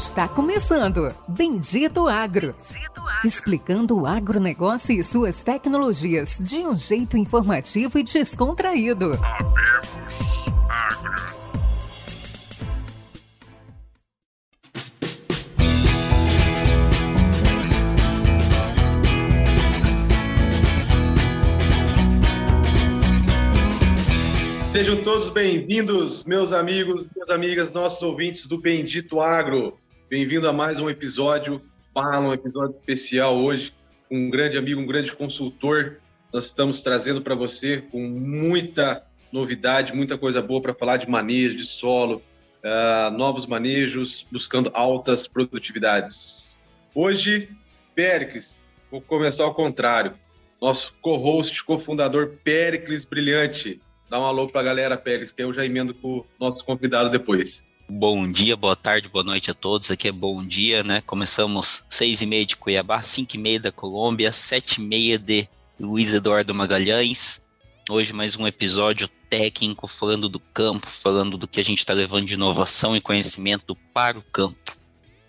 Está começando Bendito Agro. Bendito Agro. Explicando o agronegócio e suas tecnologias de um jeito informativo e descontraído. Agro. Sejam todos bem-vindos, meus amigos, minhas amigas, nossos ouvintes do Bendito Agro. Bem-vindo a mais um episódio, para um episódio especial hoje, com um grande amigo, um grande consultor. Nós estamos trazendo para você com muita novidade, muita coisa boa para falar de manejo, de solo, uh, novos manejos, buscando altas produtividades. Hoje, Péricles, vou começar ao contrário. Nosso co-host, cofundador Péricles Brilhante Dá um alô pra galera, Pérez, que eu já emendo com o nosso convidado depois. Bom dia, boa tarde, boa noite a todos. Aqui é bom dia, né? Começamos seis e meia de Cuiabá, cinco e meia da Colômbia, sete e meia de Luiz Eduardo Magalhães. Hoje mais um episódio técnico falando do campo, falando do que a gente está levando de inovação e conhecimento para o campo.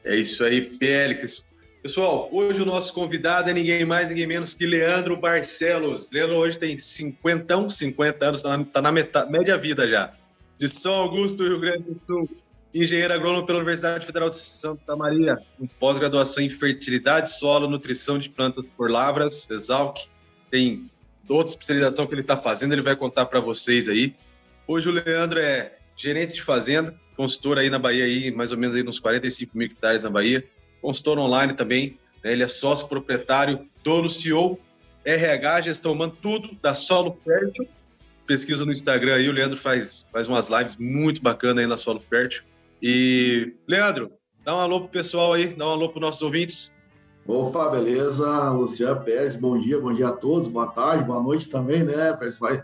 É isso aí, Pélix. Pessoal, hoje o nosso convidado é ninguém mais, ninguém menos que Leandro Barcelos. Leandro hoje tem 50, 50 anos, está na, tá na metade, média vida já. De São Augusto, Rio Grande do Sul. Engenheiro agrônomo pela Universidade Federal de Santa Maria, com pós-graduação em fertilidade, solo, nutrição de plantas por lavras, Exalc. Tem outra especialização que ele está fazendo, ele vai contar para vocês aí. Hoje o Leandro é gerente de fazenda, consultor aí na Bahia, aí, mais ou menos aí uns 45 mil hectares na Bahia consultor online também. Né? Ele é sócio proprietário, dono, CEO, RH, gestão humana, tudo da Solo Fértil. Pesquisa no Instagram aí, o Leandro faz, faz umas lives muito bacanas aí na Solo Fértil. E, Leandro, dá um alô pro pessoal aí, dá um alô para nossos ouvintes. Opa, beleza? Luciano Pérez, bom dia, bom dia a todos, boa tarde, boa noite também, né?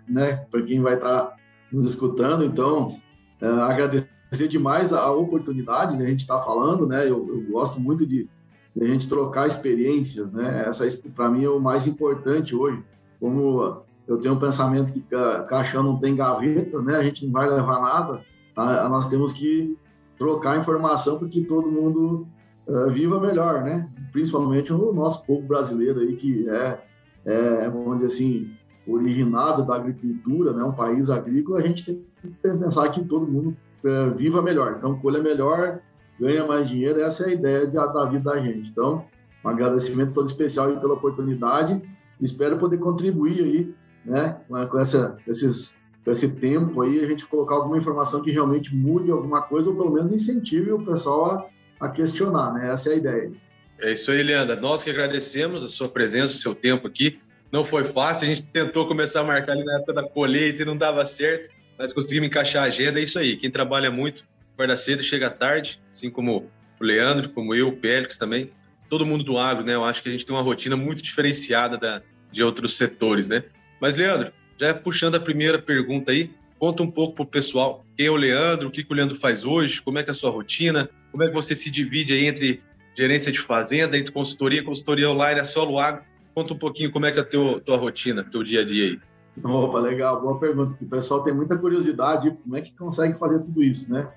né para quem vai estar tá nos escutando. Então, é, agradecer demais a oportunidade, né? A gente está falando, né? Eu, eu, gosto muito de, de, a gente trocar experiências, né? Essa, para mim, é o mais importante hoje. Como eu tenho um pensamento que caixão não tem gaveta, né? A gente não vai levar nada. A, nós temos que trocar informação para que todo mundo uh, viva melhor, né? Principalmente o nosso povo brasileiro aí, que é, é vamos dizer assim, originado da agricultura, né? Um país agrícola, a gente tem que pensar que todo mundo é, viva melhor. Então, colha melhor, ganha mais dinheiro. Essa é a ideia de, da vida da gente. Então, um agradecimento todo especial pela oportunidade. Espero poder contribuir aí, né, com essa, esses, com esse tempo aí, a gente colocar alguma informação que realmente mude alguma coisa ou pelo menos incentive o pessoal a, a questionar, né? Essa é a ideia. É isso aí, Leandra. Nós que agradecemos a sua presença, o seu tempo aqui. Não foi fácil, a gente tentou começar a marcar ali na época da colheita e não dava certo nós conseguimos encaixar a agenda, é isso aí. Quem trabalha muito, acorda cedo, chega tarde, assim como o Leandro, como eu, o Pélix também, todo mundo do agro, né? Eu acho que a gente tem uma rotina muito diferenciada da, de outros setores, né? Mas, Leandro, já puxando a primeira pergunta aí, conta um pouco para o pessoal quem é o Leandro, o que, que o Leandro faz hoje, como é que é a sua rotina, como é que você se divide aí entre gerência de fazenda, entre consultoria, consultoria online, a solo agro. Conta um pouquinho como é que é a teu, tua rotina, teu dia a dia aí. Opa, legal, boa pergunta. O pessoal tem muita curiosidade, como é que consegue fazer tudo isso, né?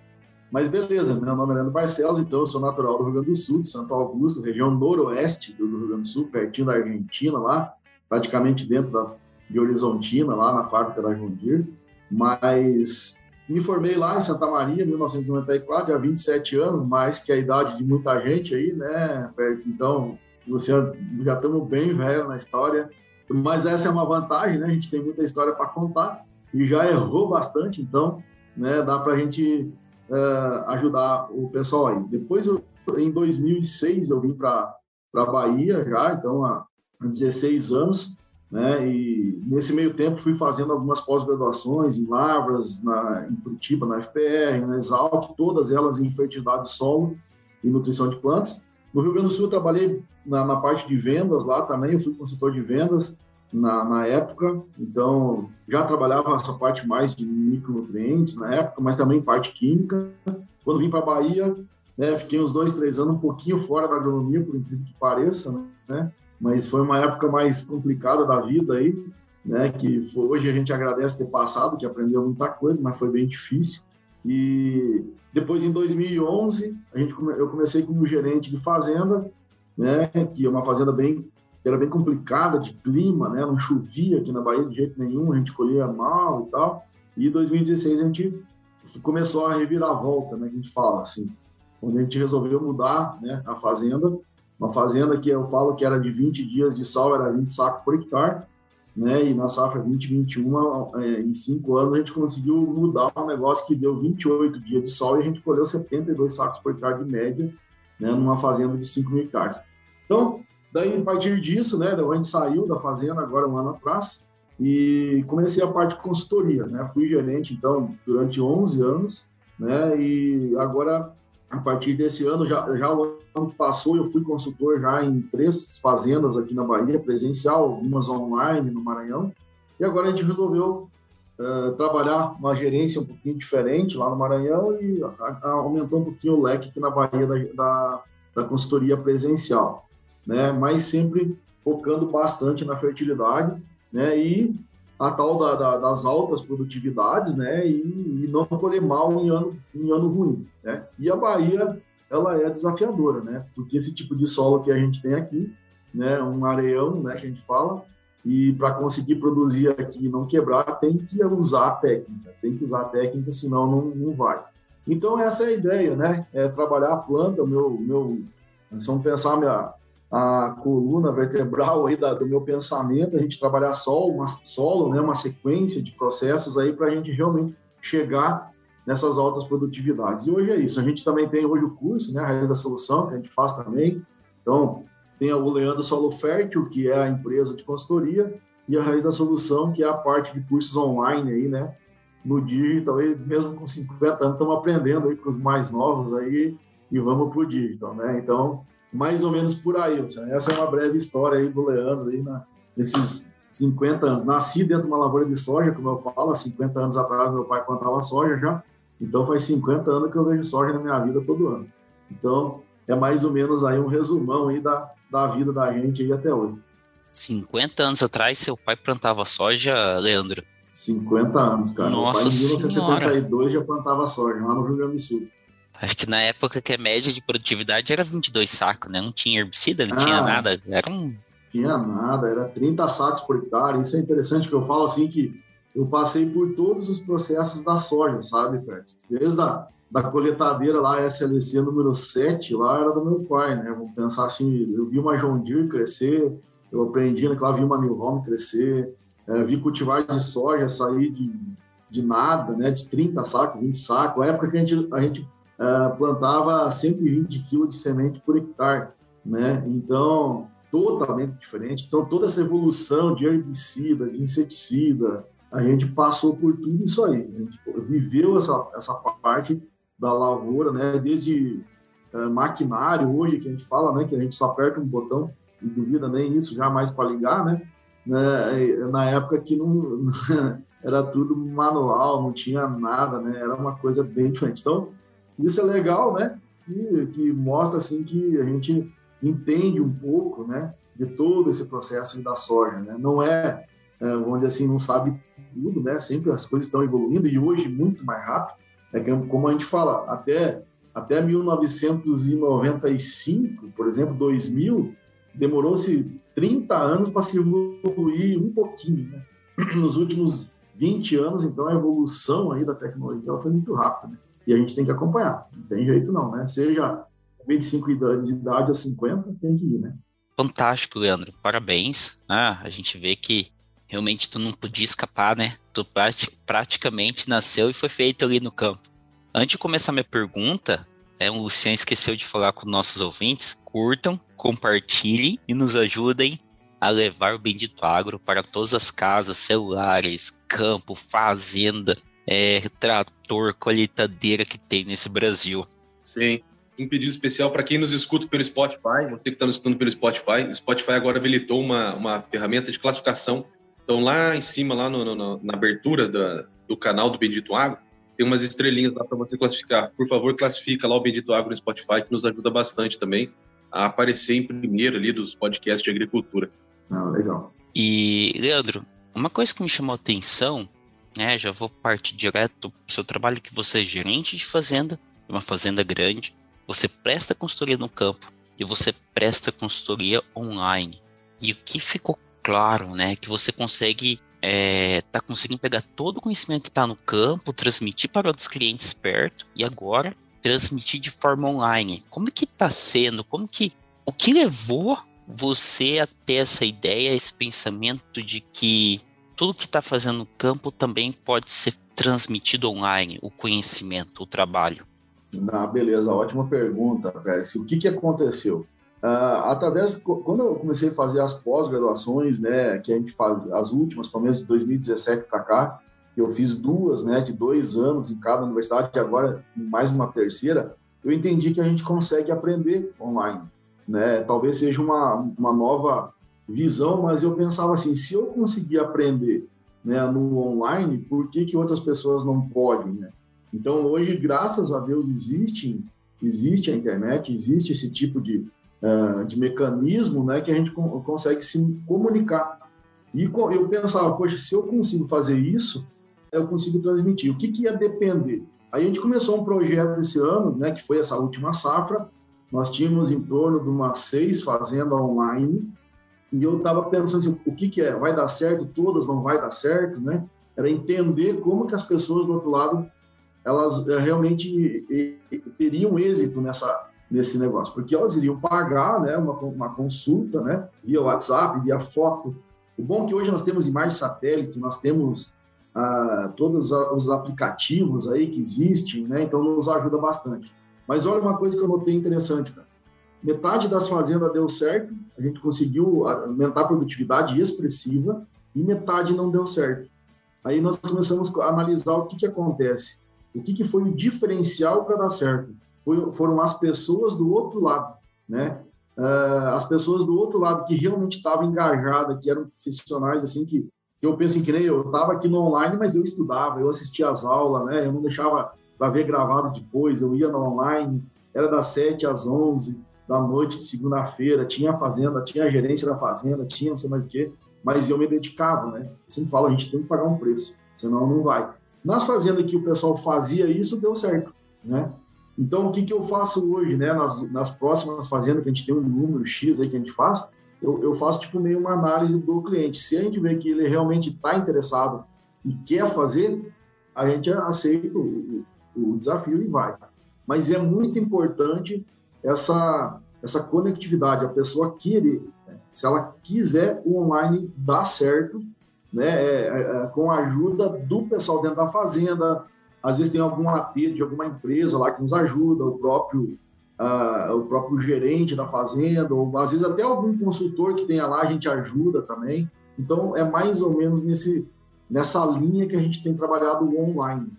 Mas beleza, meu nome é Leandro Barcelos, então eu sou natural do Rio Grande do Sul, de Santo Augusto, região noroeste do Rio Grande do Sul, pertinho da Argentina lá, praticamente dentro das, de Horizontina, lá na fábrica da Jundir. Mas me formei lá em Santa Maria, em 1994, há 27 anos, mais que a idade de muita gente aí, né, Pérez? Então, você já estamos bem velho na história. Mas essa é uma vantagem, né? A gente tem muita história para contar e já errou bastante, então né, dá para a gente uh, ajudar o pessoal aí. Depois, em 2006, eu vim para a Bahia já, então há 16 anos, né? E nesse meio tempo fui fazendo algumas pós-graduações em Lavras, na, em Curitiba, na FPR, na Exalc, todas elas em fertilidade de solo e nutrição de plantas. No Rio Grande do Sul, eu trabalhei na, na, parte de vendas lá também, eu fui consultor de vendas na, na, época, então já trabalhava essa parte mais de micronutrientes na época, mas também parte química. Quando vim para a Bahia, né, fiquei uns dois, três anos um pouquinho fora da agronomia, por incrível que pareça, né? Mas foi uma época mais complicada da vida aí, né? Que foi, hoje a gente agradece ter passado, que aprendeu muita coisa, mas foi bem difícil. E depois, em 2011, a gente, eu comecei como gerente de fazenda, né, que é uma fazenda bem era bem complicada de clima, né, não chovia aqui na Bahia de jeito nenhum, a gente colhia mal e tal. E em 2016 a gente começou a reviravolta, né, a gente fala assim, onde a gente resolveu mudar, né, a fazenda, uma fazenda que eu falo que era de 20 dias de sal, era 20 sacos por hectare, né? E na safra 2021, é, em cinco anos, a gente conseguiu mudar um negócio que deu 28 dias de sol e a gente colheu 72 sacos por hectare de média, né? Numa fazenda de 5 mil hectares. Então, daí, a partir disso, né? A gente saiu da fazenda agora um ano atrás e comecei a parte de consultoria, né? Fui gerente, então, durante 11 anos, né? E agora a partir desse ano, já, já o ano que passou, eu fui consultor já em três fazendas aqui na Bahia, presencial, algumas online no Maranhão, e agora a gente resolveu uh, trabalhar uma gerência um pouquinho diferente lá no Maranhão e a, a, aumentou um pouquinho o leque aqui na Bahia da, da, da consultoria presencial, né? mas sempre focando bastante na fertilidade, né? E a tal da, da, das altas produtividades, né, e, e, não colher mal em ano, em ano ruim, né. E a Bahia, ela é desafiadora, né, porque esse tipo de solo que a gente tem aqui, né, um areião, né, que a gente fala, e para conseguir produzir aqui e não quebrar, tem que usar a técnica, tem que usar a técnica, senão não, não vai. Então essa é a ideia, né, é trabalhar a planta, meu, meu, vamos pensar minha, a coluna vertebral aí da, do meu pensamento, a gente trabalhar só uma solo, né, uma sequência de processos aí para a gente realmente chegar nessas altas produtividades. E hoje é isso. A gente também tem hoje o curso, né, a Raiz da Solução, que a gente faz também. Então, tem o Leandro Solo Fértil, que é a empresa de consultoria, e a Raiz da Solução, que é a parte de cursos online aí, né, no digital, aí, mesmo com 50 anos, estamos aprendendo aí com os mais novos aí, e vamos para o digital, né? Então, mais ou menos por aí. Essa é uma breve história aí do Leandro, aí na, nesses 50 anos. Nasci dentro de uma lavoura de soja, como eu falo, há 50 anos atrás meu pai plantava soja já, então faz 50 anos que eu vejo soja na minha vida todo ano. Então, é mais ou menos aí um resumão aí da, da vida da gente aí até hoje. 50 anos atrás, seu pai plantava soja, Leandro? 50 anos, cara. Nossa meu pai, em 1972 já plantava soja, lá no Rio Grande do Sul. Acho que na época que a média de produtividade era 22 sacos, né? Não tinha herbicida, não ah, tinha nada. Era um... Tinha nada, era 30 sacos por hectare. Isso é interessante, que eu falo assim que eu passei por todos os processos da soja, sabe, Pérez? Desde a da coletadeira lá, SLC número 7, lá era do meu pai, né? Vamos pensar assim, eu vi uma John Deere crescer, eu aprendi, né, lá vi uma New Home crescer, é, vi cultivar de soja sair de, de nada, né? De 30 sacos, 20 sacos. A época que a gente, a gente uh, plantava 120 quilos de semente por hectare, né? Então, totalmente diferente. Então, toda essa evolução de herbicida, de inseticida, a gente passou por tudo isso aí. A gente viveu essa, essa parte da lavoura, né? Desde uh, maquinário, hoje, que a gente fala, né? Que a gente só aperta um botão e duvida nem isso jamais para ligar, né? né? Na época que não, era tudo manual, não tinha nada, né? Era uma coisa bem diferente. Então, isso é legal, né? Que, que mostra assim que a gente entende um pouco, né? De todo esse processo da soja, né? Não é, é vamos dizer assim, não sabe tudo, né? Sempre as coisas estão evoluindo e hoje muito mais rápido. É que, como a gente fala, até até 1995, por exemplo, 2000, demorou-se 30 anos para se evoluir um pouquinho, né? Nos últimos 20 anos, então, a evolução aí da tecnologia ela foi muito rápida, né? E a gente tem que acompanhar. Não tem jeito não, né? Seja 25 de idade ou 50, tem que ir, né? Fantástico, Leandro. Parabéns. Ah, a gente vê que realmente tu não podia escapar, né? Tu praticamente nasceu e foi feito ali no campo. Antes de começar minha pergunta, é, o Luciano esqueceu de falar com nossos ouvintes. Curtam, compartilhem e nos ajudem a levar o Bendito Agro para todas as casas, celulares, campo, fazenda, é, colheitadeira que tem nesse Brasil. Sim. Um pedido especial para quem nos escuta pelo Spotify, você que está nos escutando pelo Spotify. O Spotify agora habilitou uma, uma ferramenta de classificação. Então, lá em cima, lá no, no, na abertura da, do canal do Bendito Agro, tem umas estrelinhas lá para você classificar. Por favor, classifica lá o Bendito Agro no Spotify, que nos ajuda bastante também a aparecer em primeiro ali dos podcasts de agricultura. Ah, legal. E, Leandro, uma coisa que me chamou a atenção É, já vou partir direto para o seu trabalho que você é gerente de fazenda, uma fazenda grande, você presta consultoria no campo e você presta consultoria online. E o que ficou claro, né, que você consegue é, tá conseguindo pegar todo o conhecimento que está no campo, transmitir para outros clientes perto e agora transmitir de forma online. Como que está sendo? Como que o que levou você a ter essa ideia, esse pensamento de que tudo que está fazendo no campo também pode ser transmitido online, o conhecimento, o trabalho? Ah, beleza, ótima pergunta, Pérez. O que, que aconteceu? Uh, através, quando eu comecei a fazer as pós-graduações, né, que a gente faz, as últimas, pelo menos de 2017 para cá, eu fiz duas, né, de dois anos em cada universidade, e agora mais uma terceira, eu entendi que a gente consegue aprender online, né, talvez seja uma, uma nova visão, mas eu pensava assim, se eu conseguir aprender, né, no online, por que que outras pessoas não podem, né? Então, hoje, graças a Deus, existe, existe a internet, existe esse tipo de, uh, de mecanismo né, que a gente consegue se comunicar. E eu pensava, poxa, se eu consigo fazer isso, eu consigo transmitir. O que, que ia depender? Aí a gente começou um projeto esse ano, né, que foi essa última safra. Nós tínhamos em torno de umas seis fazendas online. E eu estava pensando assim, o que, que é? Vai dar certo? Todas não vai dar certo, né? Era entender como que as pessoas do outro lado elas eh, realmente teriam êxito nessa nesse negócio, porque elas iriam pagar, né, uma, uma consulta, né, via WhatsApp, via foto. O bom é que hoje nós temos imagem satélite, nós temos ah, todos os aplicativos aí que existem, né, então nos ajuda bastante. Mas olha uma coisa que eu notei interessante, cara. Metade das fazendas deu certo, a gente conseguiu aumentar a produtividade expressiva e metade não deu certo. Aí nós começamos a analisar o que, que acontece o que, que foi o diferencial para dar certo? Foi, foram as pessoas do outro lado, né? Uh, as pessoas do outro lado que realmente estavam engajadas, que eram profissionais, assim, que, eu penso em que nem eu, estava aqui no online, mas eu estudava, eu assistia às aulas, né? Eu não deixava para ver gravado depois, eu ia no online, era das 7 às 11 da noite de segunda-feira, tinha a fazenda, tinha a gerência da fazenda, tinha não sei mais o quê, mas eu me dedicava, né? Sempre falo, a gente tem que pagar um preço, senão não vai. Nas fazendas que o pessoal fazia isso, deu certo, né? Então, o que, que eu faço hoje, né? Nas, nas próximas fazendas que a gente tem um número X aí que a gente faz, eu, eu faço tipo meio uma análise do cliente. Se a gente vê que ele realmente está interessado e quer fazer, a gente aceita o, o desafio e vai. Mas é muito importante essa, essa conectividade, a pessoa querer. Se ela quiser, o online dá certo né, é, é, é, com a ajuda do pessoal dentro da fazenda. Às vezes tem algum AT de alguma empresa lá que nos ajuda, o próprio, uh, o próprio gerente da fazenda, ou às vezes até algum consultor que tenha lá, a gente ajuda também. Então, é mais ou menos nesse, nessa linha que a gente tem trabalhado online.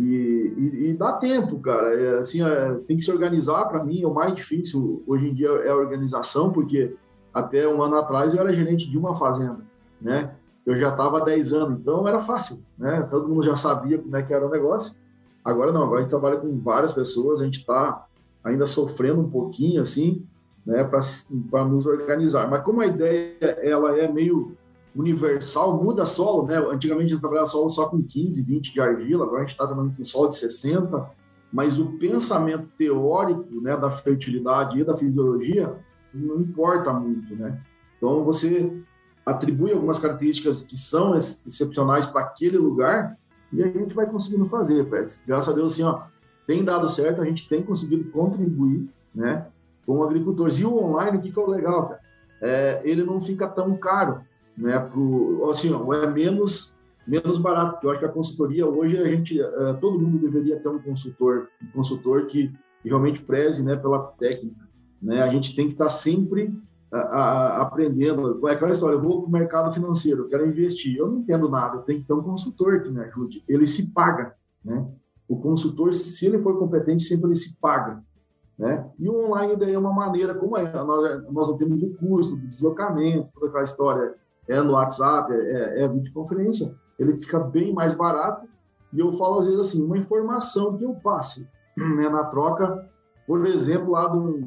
E, e, e dá tempo, cara. É, assim, é, tem que se organizar. Para mim, o mais difícil hoje em dia é a organização, porque até um ano atrás eu era gerente de uma fazenda, né? eu já estava há 10 anos, então era fácil, né? Todo mundo já sabia como é que era o negócio. Agora não, agora a gente trabalha com várias pessoas, a gente está ainda sofrendo um pouquinho, assim, né, para nos organizar. Mas como a ideia ela é meio universal, muda solo, né? Antigamente a gente trabalhava solo só com 15, 20 de argila, agora a gente está trabalhando com solo de 60, mas o pensamento teórico, né, da fertilidade e da fisiologia não importa muito, né? Então você atribui algumas características que são excepcionais para aquele lugar e a gente vai conseguindo fazer, Pérez. Graças a Deus, assim, ó, tem dado certo, a gente tem conseguido contribuir, né, com agricultores. E o online, o que, que é o legal, cara? É, ele não fica tão caro, né, pro, assim, ó, é menos menos barato, eu acho que a consultoria hoje a gente, é, todo mundo deveria ter um consultor, um consultor que realmente preze, né, pela técnica, né? A gente tem que estar sempre a, a, aprendendo. É aquela história, eu vou para o mercado financeiro, quero investir, eu não entendo nada, tenho que ter um consultor que me ajude. Ele se paga, né? O consultor, se ele for competente, sempre ele se paga. Né? E o online daí é uma maneira, como é, nós, nós não temos o custo do deslocamento, toda aquela história é no WhatsApp, é, é videoconferência, ele fica bem mais barato. E eu falo às vezes assim, uma informação que eu passe né, na troca, por exemplo, lá de um,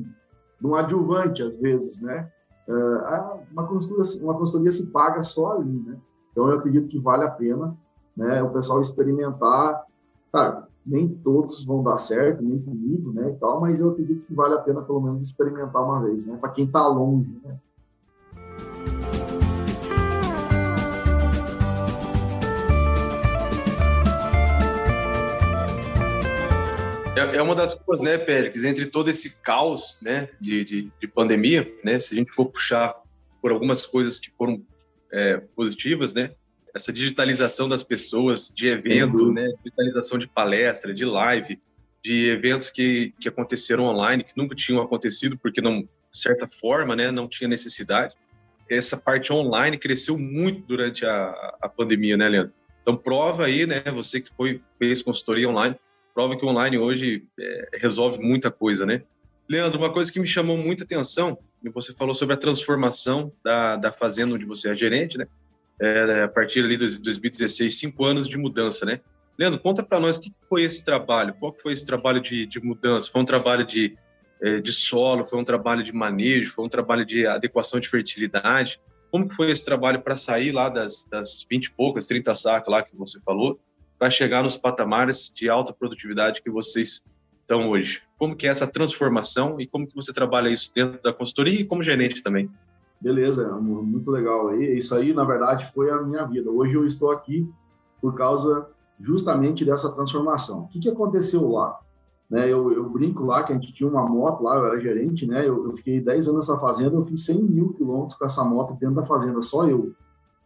de um adjuvante, às vezes, né? Uh, uma, consultoria, uma consultoria se paga só ali, né? Então, eu acredito que vale a pena né, o pessoal experimentar. Cara, nem todos vão dar certo, nem comigo, né, e tal, mas eu acredito que vale a pena pelo menos experimentar uma vez, né, para quem está longe, né. É, é uma das coisas, né, Péricles, entre todo esse caos, né, de, de, de, pandemia, né, se a gente for puxar por algumas coisas que foram é, positivas, né, essa digitalização das pessoas, de evento, né, digitalização de palestra, de live, de eventos que, que aconteceram online, que nunca tinham acontecido, porque não, de certa forma, né, não tinha necessidade. Essa parte online cresceu muito durante a, a pandemia, né, Leandro? Então, prova aí, né, você que foi, fez consultoria online, prova que online hoje é, resolve muita coisa, né? Leandro, uma coisa que me chamou muita atenção, você falou sobre a transformação da, da fazenda onde você é gerente, né? É, a partir ali de 2016, cinco anos de mudança, né? Leandro, conta para nós o que foi esse trabalho, qual foi esse trabalho de, de mudança? Foi um trabalho de, é, de solo, foi um trabalho de manejo, foi um trabalho de adequação de fertilidade? Como foi esse trabalho para sair lá das, das 20 e poucas, 30 sacas lá que você falou, para chegar nos patamares de alta produtividade que vocês estão hoje. Como que é essa transformação e como que você trabalha isso dentro da consultoria e como gerente também? Beleza, muito legal aí. Isso aí, na verdade, foi a minha vida. Hoje eu estou aqui por causa justamente dessa transformação. O que, que aconteceu lá? Né, eu, eu, brinco lá que a gente tinha uma moto lá, eu era gerente, né? Eu, eu fiquei 10 anos nessa fazenda, eu fiz 100 mil quilômetros com essa moto dentro da fazenda, só eu.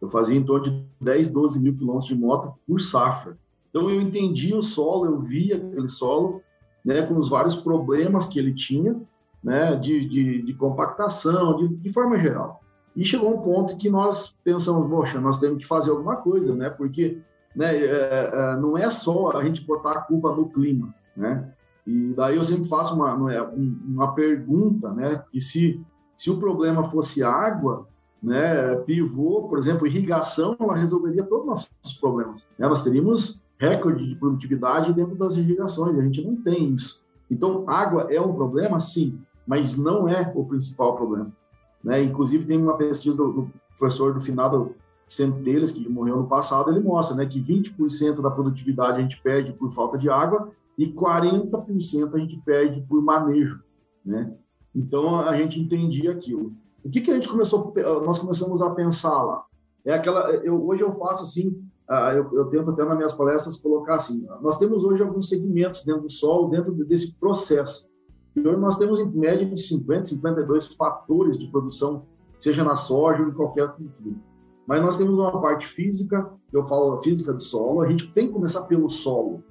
Eu fazia em torno de 10, 12 mil quilômetros de moto por safra. Então eu entendi o solo, eu via aquele solo, né, com os vários problemas que ele tinha, né, de, de, de compactação, de, de, forma geral. E chegou um ponto que nós pensamos, poxa, nós temos que fazer alguma coisa, né, porque né, é, é, não é só a gente botar a culpa no clima, né, e daí eu sempre faço uma, uma pergunta, né, que se, se o problema fosse água, né, pivô, por exemplo, irrigação, ela resolveria todos os nossos problemas. Né? Nós teríamos recorde de produtividade dentro das irrigações. A gente não tem isso. Então, água é um problema, sim, mas não é o principal problema. Né? Inclusive, tem uma pesquisa do, do professor do finado Centelhas, que morreu no passado, ele mostra né, que 20% da produtividade a gente perde por falta de água e 40% a gente perde por manejo. Né? Então, a gente entendia aquilo. O que, que a gente começou, nós começamos a pensar lá? É aquela, eu, hoje eu faço assim, ah, eu, eu, tento até nas minhas palestras colocar assim, nós temos hoje alguns segmentos dentro do solo, dentro desse processo. E hoje nós temos em média de 50, 52 fatores de produção, seja na soja ou em qualquer cultura. Mas nós temos uma parte física, eu falo física do solo, a gente tem que começar pelo solo.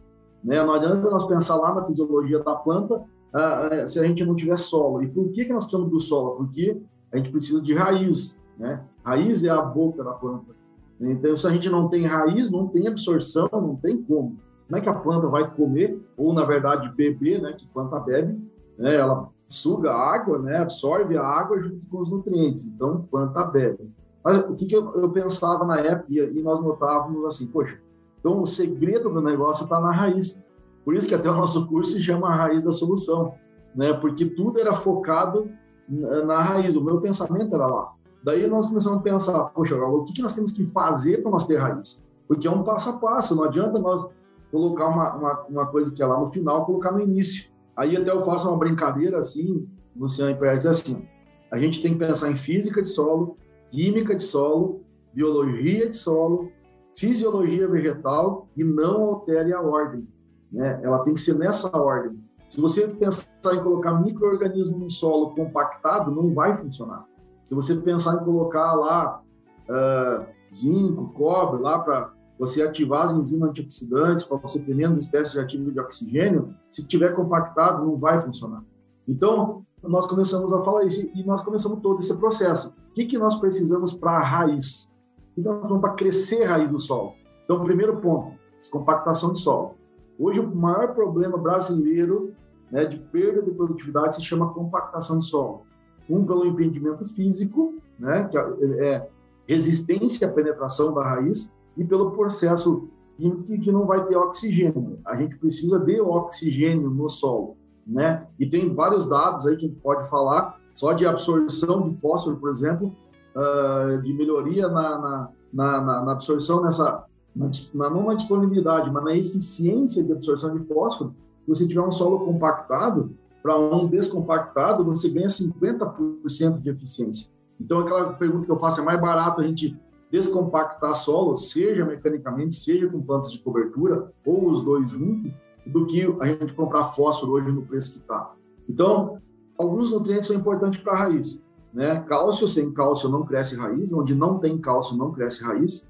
Né? Não adianta nós pensar lá na fisiologia da planta uh, se a gente não tiver solo. E por que, que nós precisamos do solo? Porque a gente precisa de raiz. Né? Raiz é a boca da planta. Então, se a gente não tem raiz, não tem absorção, não tem como. Como é que a planta vai comer, ou na verdade beber, né, que planta bebe, né, ela suga a água, né, absorve a água junto com os nutrientes, então planta bebe. Mas o que, que eu, eu, pensava na época, e nós notávamos assim, poxa, então o segredo do negócio está na raiz. Por isso que até o nosso curso se chama a raiz da solução, né, porque tudo era focado na, raiz, o meu pensamento era lá. Daí nós começamos a pensar, poxa, o que nós temos que fazer para nós ter raiz? Porque é um passo a passo, não adianta nós colocar uma, uma, uma coisa que é lá no final, colocar no início. Aí até eu faço uma brincadeira assim, Luciano Impérios, assim, a gente tem que pensar em física de solo, química de solo, biologia de solo, fisiologia vegetal e não altere a ordem. Né? Ela tem que ser nessa ordem. Se você pensar em colocar microorganismo no solo compactado, não vai funcionar. Se você pensar em colocar lá uh, zinco, cobre, lá para você ativar as enzimas antioxidantes, para você ter menos espécies de ativo de oxigênio, se tiver compactado, não vai funcionar. Então, nós começamos a falar isso e nós começamos todo esse processo. O que, que nós precisamos para a raiz? O que nós vamos para crescer a raiz do solo? Então, primeiro ponto, compactação de solo. Hoje, o maior problema brasileiro né, de perda de produtividade se chama compactação de solo. Um pelo impedimento físico, né, que é, é resistência à penetração da raiz, e pelo processo químico que não vai ter oxigênio. A gente precisa de oxigênio no solo, né? E tem vários dados aí que a gente pode falar, só de absorção de fósforo, por exemplo, uh, de melhoria na, na, na, na, absorção nessa, na, não na disponibilidade, mas na eficiência de absorção de fósforo, você tiver um solo compactado, para um descompactado, você ganha 50% de eficiência. Então, aquela pergunta que eu faço, é mais barato a gente descompactar solo, seja mecanicamente, seja com plantas de cobertura, ou os dois juntos, do que a gente comprar fósforo hoje no preço que está. Então, alguns nutrientes são importantes para a raiz. Né? Cálcio, sem cálcio não cresce raiz, onde não tem cálcio não cresce raiz.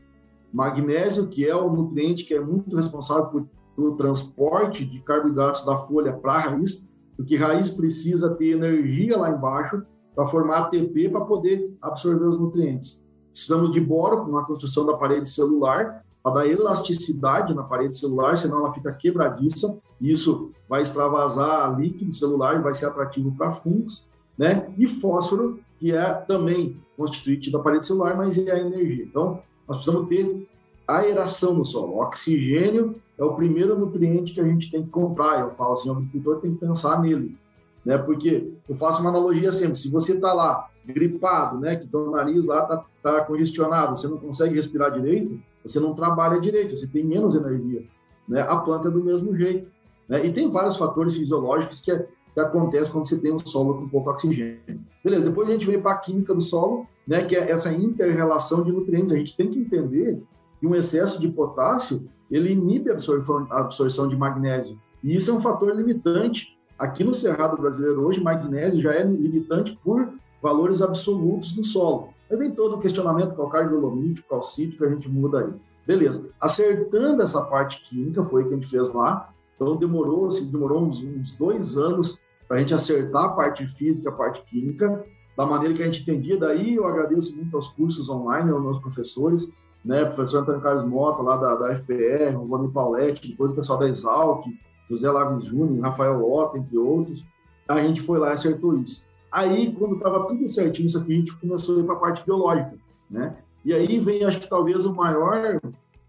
Magnésio, que é o nutriente que é muito responsável por, pelo transporte de carboidratos da folha para a raiz, porque raiz precisa ter energia lá embaixo para formar ATP para poder absorver os nutrientes. Precisamos de boro na construção da parede celular, para dar elasticidade na parede celular, senão ela fica quebradiça, e isso vai extravasar líquido celular e vai ser atrativo para fungos, né? E fósforo, que é também constituinte da parede celular, mas é a energia. Então, nós precisamos ter aeração no solo. O oxigênio é o primeiro nutriente que a gente tem que comprar. Eu falo assim, o agricultor tem que pensar nele, né? Porque eu faço uma analogia sempre, se você está lá gripado, né, que o nariz lá está tá congestionado, você não consegue respirar direito, você não trabalha direito, você tem menos energia, né? A planta é do mesmo jeito, né? E tem vários fatores fisiológicos que, é, que acontecem quando você tem um solo com pouco oxigênio. Beleza, depois a gente vem para a química do solo, né, que é essa inter-relação de nutrientes. A gente tem que entender que um excesso de potássio ele inibe a absorção, de magnésio. E isso é um fator limitante. Aqui no Cerrado brasileiro hoje, magnésio já é limitante por valores absolutos no solo. Aí vem todo o questionamento calcário dolomítico, calcítico, a gente muda aí. Beleza. Acertando essa parte química, foi o que a gente fez lá. Então demorou, assim, demorou uns, uns dois anos para a gente acertar a parte física, a parte química, da maneira que a gente entendia. Daí eu agradeço muito aos cursos online, aos meus professores, né, professor Antônio Carlos Mota, lá da, da FPR, Rony Pauletti, depois o pessoal da Exalc, José Laves Júnior, Rafael Lota, entre outros. A gente foi lá e acertou isso. Aí, quando estava tudo certinho, isso aqui, a gente começou a ir para a parte biológica, né? E aí vem, acho que talvez o maior,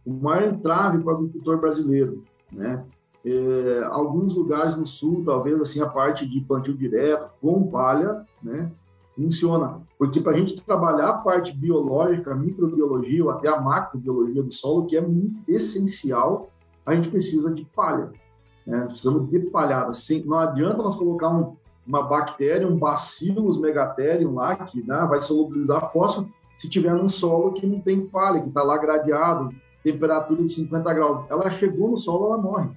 o maior entrave para o agricultor brasileiro, né? É, alguns lugares no sul, talvez assim a parte de plantio direto com palha, né? Funciona, porque para a gente trabalhar a parte biológica, a microbiologia ou até a macrobiologia do solo, que é muito essencial, a gente precisa de palha. Né? Precisamos de palhada. Sem, não adianta nós colocar um, uma bactéria, um bacillus megatherium lá, que né, vai solubilizar fósforo, se tiver num solo que não tem palha, que está lá gradeado, temperatura de 50 graus. Ela chegou no solo, ela morre.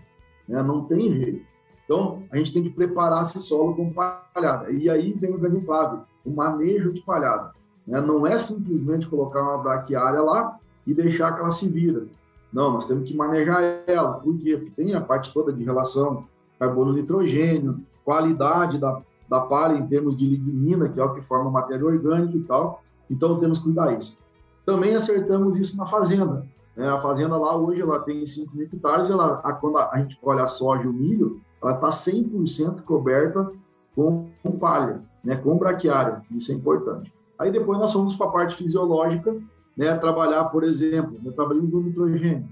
Né? Não tem jeito. Então, a gente tem que preparar esse solo com palhada. E aí vem o grande entrave, o manejo de palhada. Né? Não é simplesmente colocar uma braquiária lá e deixar que ela se vira. Não, nós temos que manejar ela. Por quê? Porque tem a parte toda de relação carbono-nitrogênio, qualidade da, da palha em termos de lignina, que é o que forma matéria orgânica e tal. Então, temos que cuidar isso. Também acertamos isso na fazenda. Né? A fazenda lá, hoje, ela tem 5 mil hectares. Ela, a, quando a, a gente colhe a soja e o milho, ela está 100% coberta com, com palha, né? com braquiária. Isso é importante. Aí depois nós fomos para a parte fisiológica, né? trabalhar, por exemplo, né? trabalhando com nitrogênio.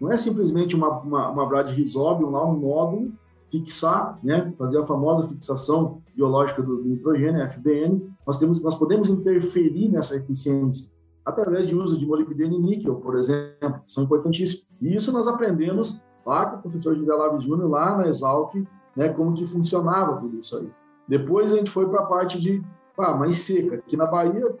Não é simplesmente uma, uma, uma brade rhizobium lá, um nódulo, fixar, né, fazer a famosa fixação biológica do, nitrogênio, FBN, nós, temos, nós podemos interferir nessa eficiência através de uso de molibdênio e níquel, por exemplo, que são importantíssimos. E isso nós aprendemos lá com o professor José Laves Júnior, lá na Exalc, né, como que funcionava tudo isso aí. Depois a gente foi para a parte de ah, mais seca. Aqui na Bahia,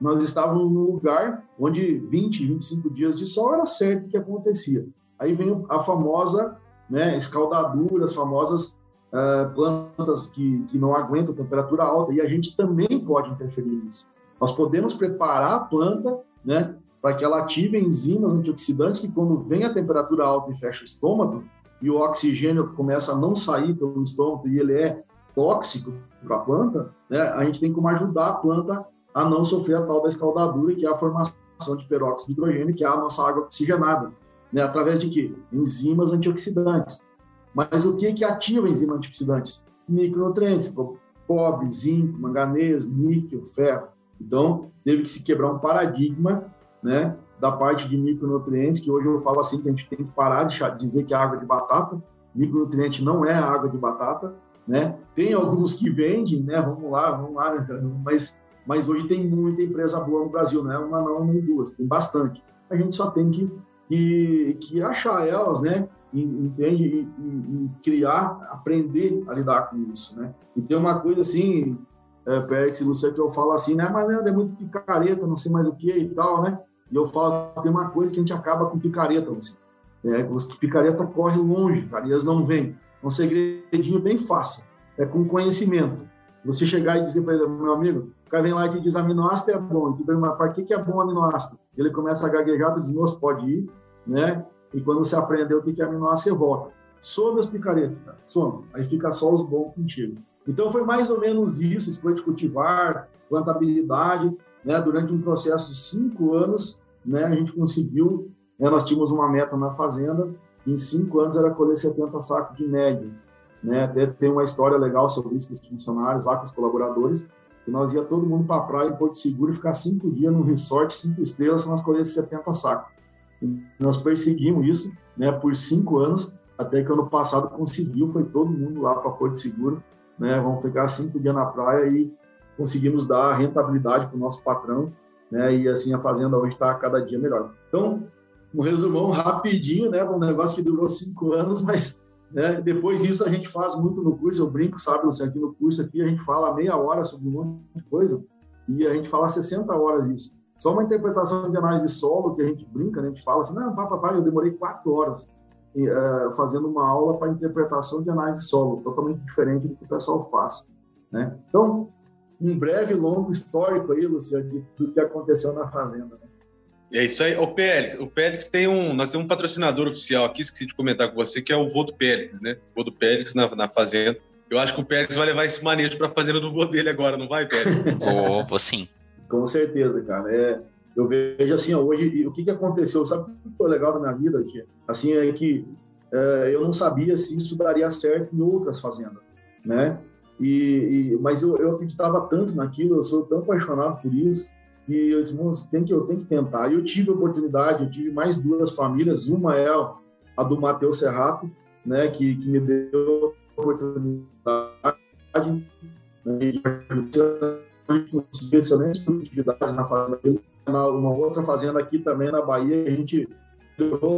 nós estávamos num lugar onde 20, 25 dias de sol era certo que acontecia. Aí vem a famosa né, escaldadura, as famosas uh, plantas que, que não aguentam temperatura alta, e a gente também pode interferir nisso. Nós podemos preparar a planta né, para que ela ative enzimas antioxidantes que, quando vem a temperatura alta e fecha o estômago, e o oxigênio começa a não sair pelo estômago e ele é tóxico para a planta, né, a gente tem como ajudar a planta a não sofrer a tal da escaldadura, que é a formação de peróxido de hidrogênio, que é a nossa água oxigenada né, através de quê? Enzimas antioxidantes. Mas o que, que ativa enzimas antioxidantes? Micronutrientes, como cobre, zinco, manganês, níquel, ferro. Então, teve que se quebrar um paradigma né, da parte de micronutrientes, que hoje eu falo assim, que a gente tem que parar de dizer que é água de batata. Micronutriente não é água de batata, né? Tem alguns que vendem, né? Vamos lá, vamos lá, né? mas, mas hoje tem muita empresa boa no Brasil, não é uma não, nem duas, tem bastante. A gente só tem que que, que achar elas, né? Entende? E, e, e, criar, aprender a lidar com isso, né? E tem uma coisa assim, é, Pérez e Luciano, que eu falo assim, né? Mas Leandro, é muito picareta, não sei mais o que e tal, né? E eu falo, tem uma coisa que a gente acaba com picareta, assim. É, picareta corre longe, cara, e eles não vêm. É um segredinho bem fácil. É com conhecimento. Você chegar e dizer para ele, meu amigo, o cara vem lá e diz aminoácido é bom. E tu pergunta, para que, que é bom aminoácido? Ele começa a gaguejar, tu diz, moço, pode ir, né? E quando você aprendeu o que é aminoácido, você volta. Some os picaretas, cara. some. Aí fica só os bons contigo. Então foi mais ou menos isso, escolha de cultivar, plantabilidade, né? Durante um processo de cinco anos, né? A gente conseguiu, né? nós tínhamos uma meta na fazenda, em cinco anos era colher 70 sacos de média né? Até tem uma história legal sobre isso com os funcionários lá, com os colaboradores, que nós ia todo mundo para a praia em Porto Seguro e ficar cinco dias num resort, cinco estrelas, nós colhemos 70 sacos. Nós perseguimos isso, né, por cinco anos, até que ano passado conseguiu, foi todo mundo lá para Porto Seguro, né, vamos ficar cinco dias na praia e conseguimos dar rentabilidade para o nosso patrão, né, e assim a fazenda hoje está cada dia melhor. Então, um resumão rapidinho, né, um negócio que durou cinco anos, mas né? Depois disso a gente faz muito no curso, eu brinco, sabe, Luciano, aqui no curso aqui a gente fala meia hora sobre um monte de coisa e a gente fala 60 horas disso. Só uma interpretação de análise de solo que a gente brinca, né? a gente fala assim, não, papai, eu demorei quatro horas uh, fazendo uma aula para interpretação de análise de solo, totalmente diferente do que o pessoal faz. Né? Então, um breve, longo histórico aí, Luciano, do que aconteceu na fazenda. Né? É isso aí. O Pélix, o Pélix tem um. Nós temos um patrocinador oficial aqui, esqueci de comentar com você, que é o vô do Pélix, né? O vô do Pélix na, na fazenda. Eu acho que o Pélix vai levar esse manejo para a fazenda do vô dele agora, não vai, Pélix? vou, vou sim. Com certeza, cara. É, eu vejo assim, ó, hoje, o que, que aconteceu? Sabe o que foi legal na minha vida, tia? Assim, é que é, eu não sabia se isso daria certo em outras fazendas, né? E, e, mas eu, eu acreditava tanto naquilo, eu sou tão apaixonado por isso, e eu disse, tem que, eu tenho que tentar. E eu tive a oportunidade, eu tive mais duas famílias, uma é a do Matheus Serrato, né, que, que me deu a oportunidade né, de excelentes produtividades na fazenda dele. Uma outra fazenda aqui também na Bahia, a gente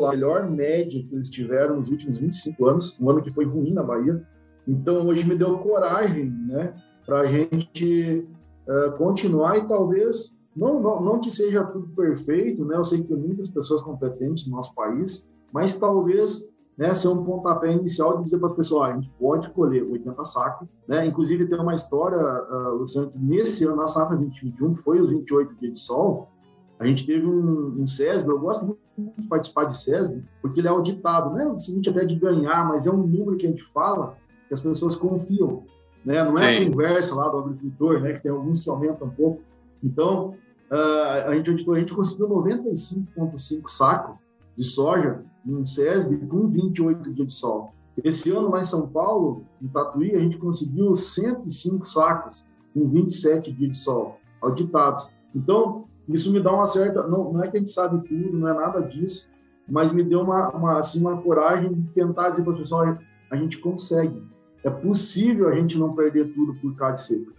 a melhor média que eles tiveram nos últimos 25 anos, um ano que foi ruim na Bahia. Então, hoje me deu coragem, né, para a gente uh, continuar e talvez não, não, não que seja tudo perfeito, né? Eu sei que tem muitas pessoas competentes no nosso país, mas talvez né, ser um pontapé inicial de dizer para as pessoas, a gente pode colher 80 sacos, né? Inclusive tem uma história, uh, Luciano, que nesse ano, na safra 2021, que foi os 28 dias de sol, a gente teve um, um SESB, eu gosto muito de participar de SESB, porque ele é auditado, né? O seguinte até de ganhar, mas é um número que a gente fala que as pessoas confiam, né? Não é a conversa lá do agricultor, né? Que tem alguns que aumentam um pouco. Então, uh, a, gente, a gente conseguiu 95,5 sacos de soja num SESB com 28 dias de sol. Esse ano, lá em São Paulo, em Tatuí, a gente conseguiu 105 sacos com 27 dias de sol, auditados. Então, isso me dá uma certa... Não, não é que a gente sabe tudo, não é nada disso, mas me deu uma, uma, assim, uma coragem de tentar dizer para o pessoal, a gente consegue. É possível a gente não perder tudo por causa de seca.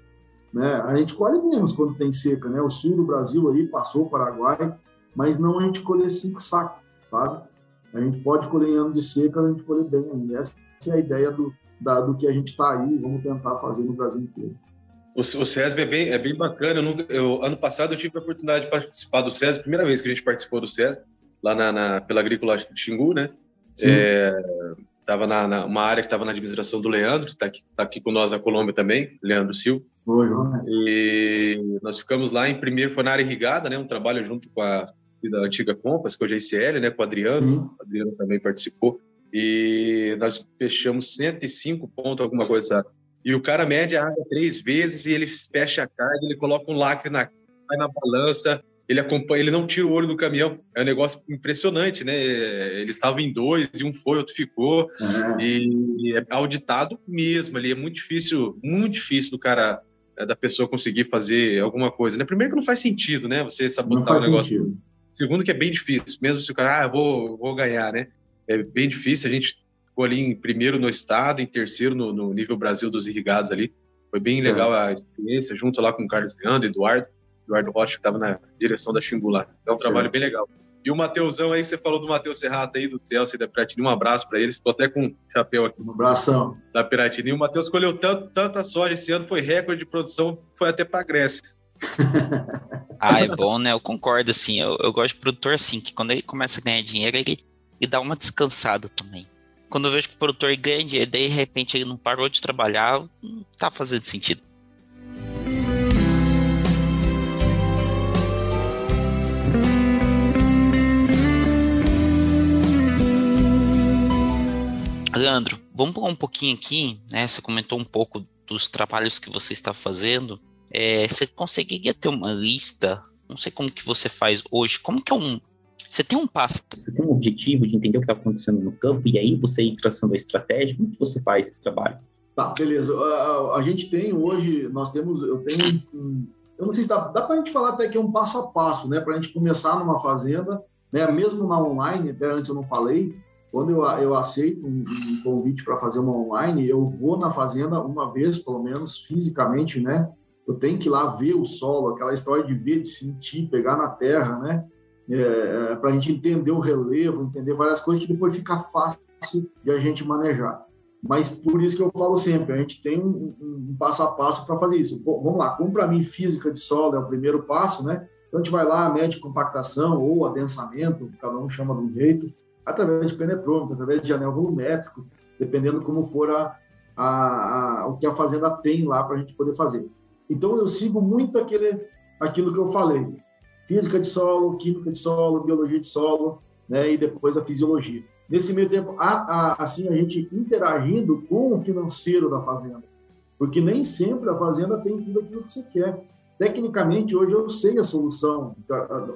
Né? A gente colhe menos quando tem seca, né? O sul do Brasil aí passou o Paraguai, mas não a gente colher cinco sacos, sabe? A gente pode colher em ano de seca, a gente colher bem. Essa é a ideia do, da, do que a gente está aí, vamos tentar fazer no Brasil inteiro. O, o SESB é bem, é bem bacana. Eu, nunca, eu, ano passado eu tive a oportunidade de participar do SESB, primeira vez que a gente participou do SESB, lá na, na pela Agrícola Xingu, né? É, estava na, na, uma área que estava na administração do Leandro, que está aqui, tá aqui com nós a Colômbia também, Leandro Silva. Oi, E nós ficamos lá em primeiro, foi na área irrigada, né? Um trabalho junto com a da antiga Compass, com a GCL, né? Com o Adriano. Sim. O Adriano também participou. E nós fechamos 105 pontos, alguma coisa. E o cara mede a água três vezes e ele fecha a carga, ele coloca um lacre na, na balança, ele acompanha, ele não tira o olho do caminhão. É um negócio impressionante, né? Eles estavam em dois e um foi, outro ficou. Uhum. E é auditado mesmo ali. É muito difícil, muito difícil do cara é, da pessoa conseguir fazer alguma coisa. Né? Primeiro que não faz sentido, né? Você sabotar o negócio. Sentido. Segundo que é bem difícil, mesmo se o cara, ah, vou, vou ganhar, né? É bem difícil. A gente ficou ali em primeiro no estado, em terceiro no, no nível Brasil dos irrigados ali. Foi bem certo. legal a experiência, junto lá com o Carlos Leandro, Eduardo, Eduardo Rocha, que estava na direção da Xingu lá. É um certo. trabalho bem legal. E o Mateusão aí, você falou do Matheus Serrata aí, do Chelsea da Piratini, um abraço para eles. Estou até com um chapéu aqui. Um abração. Da Piratini. O Matheus colheu tanto, tanta soja esse ano, foi recorde de produção, foi até para Grécia. ah, é bom, né? Eu concordo, assim. Eu, eu gosto de produtor assim, que quando ele começa a ganhar dinheiro, ele, ele dá uma descansada também. Quando eu vejo que o produtor daí de repente ele não parou de trabalhar, não tá fazendo sentido. Leandro, vamos pular um pouquinho aqui, né? Você comentou um pouco dos trabalhos que você está fazendo. É, você conseguiria ter uma lista? Não sei como que você faz hoje. Como que é um. Você tem um passo. Objetivo de entender o que está acontecendo no campo e aí você ir traçando a estratégia. Como que você faz esse trabalho? Tá, beleza. A, a gente tem hoje, nós temos, eu tenho um, eu não sei se dá, dá para a gente falar até que é um passo a passo, né? Para a gente começar numa fazenda, né? Mesmo na online, até antes eu não falei, quando eu, eu aceito um, um convite para fazer uma online, eu vou na fazenda uma vez, pelo menos, fisicamente, né? Eu tenho que ir lá ver o solo, aquela história de ver, de sentir, pegar na terra, né? É, é para a gente entender o relevo, entender várias coisas que depois fica fácil de a gente manejar. Mas por isso que eu falo sempre, a gente tem um, um, passo a passo para fazer isso. Bom, vamos lá, como para mim física de solo é o primeiro passo, né? Então a gente vai lá, mede compactação ou adensamento, cada um chama de um jeito através de penetrômetro, através de anel volumétrico, dependendo como for a, a, a o que a fazenda tem lá para a gente poder fazer. Então eu sigo muito aquele, aquilo que eu falei: física de solo, química de solo, biologia de solo, né, e depois a fisiologia. Nesse meio tempo, a, a, assim a gente interagindo com o financeiro da fazenda, porque nem sempre a fazenda tem tudo aquilo que você quer. Tecnicamente, hoje eu sei a solução,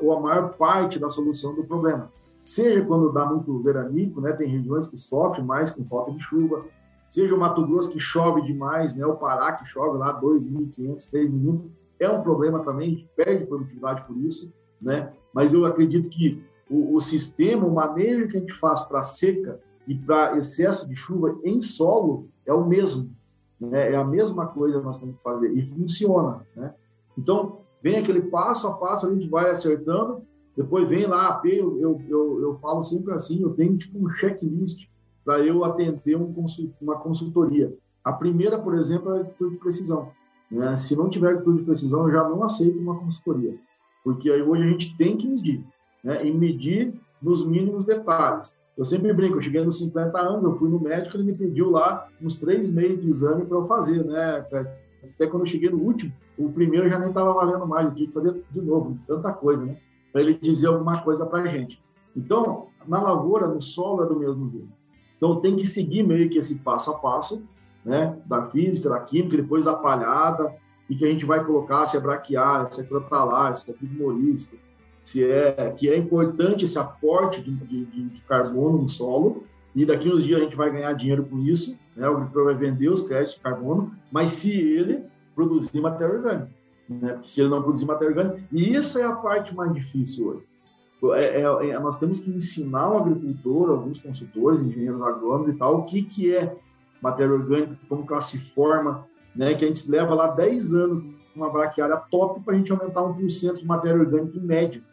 ou a maior parte da solução do problema seja quando dá muito veranico, né, tem regiões que sofrem mais com falta de chuva, seja o Mato Grosso que chove demais, né, o Pará que chove lá 2.500, 3 minutos, é um problema também, gente perde produtividade por isso, né, mas eu acredito que o, o sistema, o manejo que a gente faz para seca e para excesso de chuva em solo é o mesmo, né, é a mesma coisa que nós temos que fazer e funciona, né. Então, vem aquele passo a passo, a gente vai acertando depois vem lá, eu, eu, eu, eu falo sempre assim, eu tenho tipo um checklist para eu atender um uma consultoria. A primeira, por exemplo, é de precisão. Né? Se não tiver atitude de precisão, eu já não aceito uma consultoria. Porque aí hoje a gente tem que medir. Né? E medir nos mínimos detalhes. Eu sempre brinco, eu cheguei nos 50 anos, eu fui no médico, ele me pediu lá uns três meses de exame para eu fazer, né? Até quando eu cheguei no último, o primeiro já nem estava valendo mais, eu tinha que fazer de novo, tanta coisa, né? para ele dizer alguma coisa para a gente. Então, na lavoura, no solo é do mesmo jeito. Então, tem que seguir meio que esse passo a passo, né, da física, da química, depois a palhada, e que a gente vai colocar se é braquiária, se é crotalar, se é primorista, se é que é importante esse aporte de, de, de, carbono no solo, e daqui uns dias a gente vai ganhar dinheiro com isso, né, o agricultor vai vender os créditos de carbono, mas se ele produzir matéria orgânica né? Porque se ele não produzir matéria orgânica, e isso é a parte mais difícil hoje. É, é, é, nós temos que ensinar o agricultor, alguns consultores, engenheiros agrônomos e tal, o que, que é matéria orgânica, como que ela se forma, né? Que a gente leva lá 10 anos uma braquiária top para a gente aumentar 1% de matéria orgânica em média.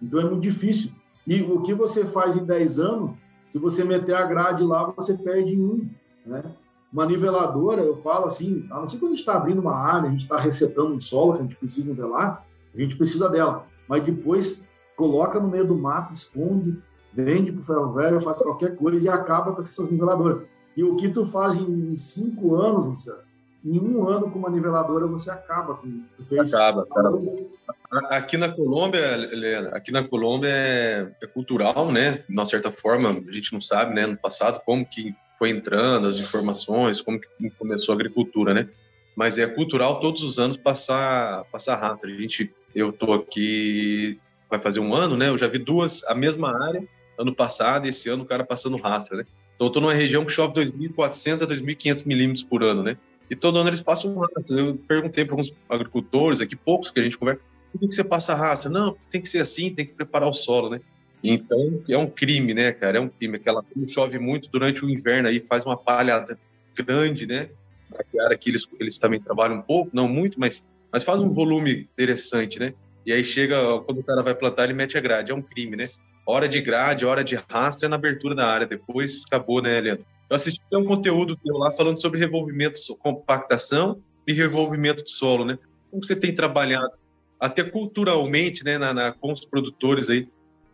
Então é muito difícil. E o que você faz em 10 anos, se você meter a grade lá, você perde em um. Né? Uma niveladora, eu falo assim, a não ser quando a gente está abrindo uma área, a gente está recetando um solo que a gente precisa nivelar, a gente precisa dela. Mas depois coloca no meio do mato, esconde, vende para o ferro velho, faz qualquer coisa e acaba com essas niveladoras. E o que tu faz em cinco anos, Luciano, em um ano com uma niveladora você acaba com tu fez acaba cara. aqui na Colômbia Helena, aqui na Colômbia é, é, cultural né de uma certa forma a gente não sabe né no passado como que foi entrando, as informações, como que começou a agricultura, né? Mas é cultural todos os anos passar passar rato. A gente, eu tô aqui vai fazer um ano, né? Eu já vi duas a mesma área ano passado e esse ano o cara passando rastro, né? Então eu tô numa região que chove 2.400 a 2.500 milímetros por ano, né? E todo ano eles passam rastro. Eu perguntei para alguns agricultores aqui, poucos que a gente conversa, por que você passa rastro? Não, tem que ser assim, tem que preparar o solo, né? Então, é um crime, né, cara? É um crime. Aquela chove muito durante o inverno aí, faz uma palhada grande, né? A área que eles, eles também trabalham um pouco, não muito, mas, mas faz um volume interessante, né? E aí chega, quando o cara vai plantar, ele mete a grade. É um crime, né? Hora de grade, hora de rastro é na abertura da área. Depois acabou, né, Leandro? Eu assisti um conteúdo teu lá falando sobre revolvimento, compactação e revolvimento de solo, né? Como você tem trabalhado até culturalmente, né, na, na, com os produtores aí,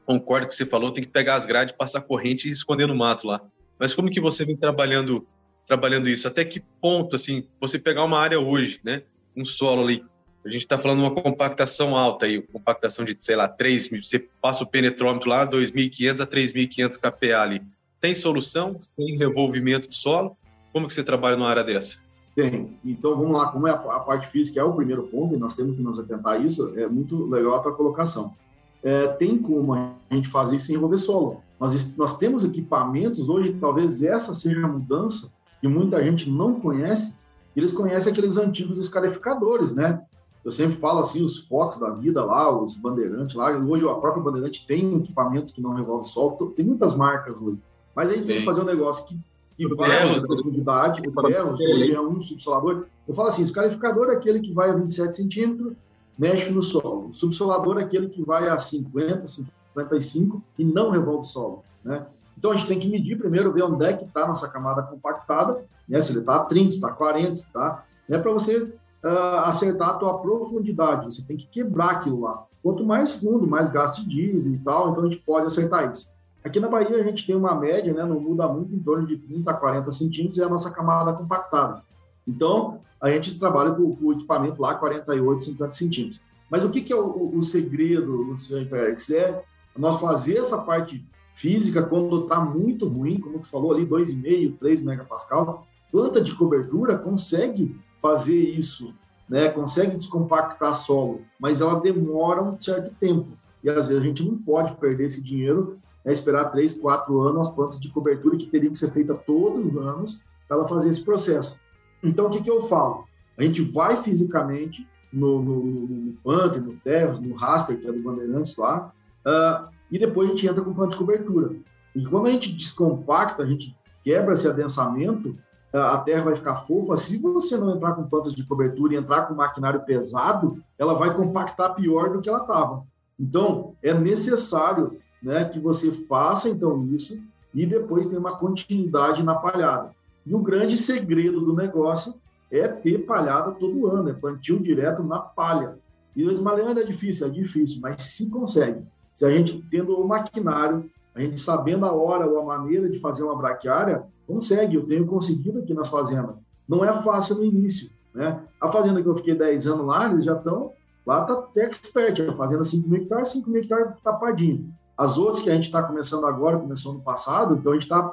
concordo que você falou, tem que pegar as grades, passar corrente e esconder no mato lá. Mas como que você vem trabalhando trabalhando isso? Até que ponto, assim, você pegar uma área hoje, né, um solo ali, a gente está falando de uma compactação alta aí, compactação de, sei lá, 3 mil, você passa o penetrômetro lá, 2.500 a 3.500 kPa ali. Tem solução sem revolvimento de solo? Como que você trabalha numa área dessa? Tem. Então, vamos lá, como é a, a parte física é o primeiro ponto, e nós temos que nos atentar a isso, é muito legal a tua colocação. É, tem como a gente fazer isso sem envolver solo. Nós, nós temos equipamentos, hoje talvez essa seja a mudança, que muita gente não conhece, eles conhecem aqueles antigos escarificadores, né? Eu sempre falo assim, os Fox da vida lá, os Bandeirantes lá, hoje a própria Bandeirante tem um equipamento que não revolve sol, tem muitas marcas hoje. Mas aí tem que fazer um negócio que, que vai a profundidade, o Terros, hoje é um subsolador. Eu falo assim, escarificador é aquele que vai a 27 centímetros, mexe no solo. O subsolador é aquele que vai a 50, 55 e não revolve o solo, né? Então a gente tem que medir primeiro, ver onde é que está a nossa camada compactada, né? se ele está a 30, se está a 40, está, né? para você uh, acertar a tua profundidade. Você tem que quebrar aquilo lá. Quanto mais fundo, mais gasto de diesel e tal, então a gente pode acertar isso. Aqui na Bahia a gente tem uma média, né, não muda muito, em torno de 30 a 40 centímetros é a nossa camada compactada. Então, a gente trabalha com, com o equipamento lá 48, 50 centímetros. Mas o que, que é o, o segredo, Luciano Pérez? É nós fazer essa parte física quando está muito ruim, como tu falou ali, 2,5, 3 megapascal. Planta de cobertura consegue fazer isso, né? consegue descompactar solo, mas ela demora um certo tempo. E às vezes a gente não pode perder esse dinheiro, né? esperar 3, 4 anos as plantas de cobertura que teriam que ser feitas todos os anos para ela fazer esse processo. Então, o que, que eu falo? A gente vai fisicamente no, no, no, Panther, no Terros, no Raster, que é do Bandeirantes lá, uh, e depois a gente entra com planta de cobertura. E quando a gente descompacta, a gente quebra esse adensamento, a terra vai ficar fofa. Se você não entrar com plantas de cobertura e entrar com maquinário pesado, ela vai compactar pior do que ela estava. Então, é necessário né, que você faça então isso e depois tem uma continuidade na palhada. E o grande segredo do negócio é ter palhada todo ano, é plantio direto na palha. E o esmalhando é difícil, é difícil, mas se consegue. Se a gente tendo o maquinário, a gente sabendo a hora ou a maneira de fazer uma braquiária, consegue. Eu tenho conseguido aqui nas fazendas. Não é fácil no início, né? A fazenda que eu fiquei 10 anos lá, eles já estão lá tá até expert, a fazenda 5 mil hectares, 5 mil hectares tapadinho. As outras que a gente está começando agora, começou no passado, então a gente está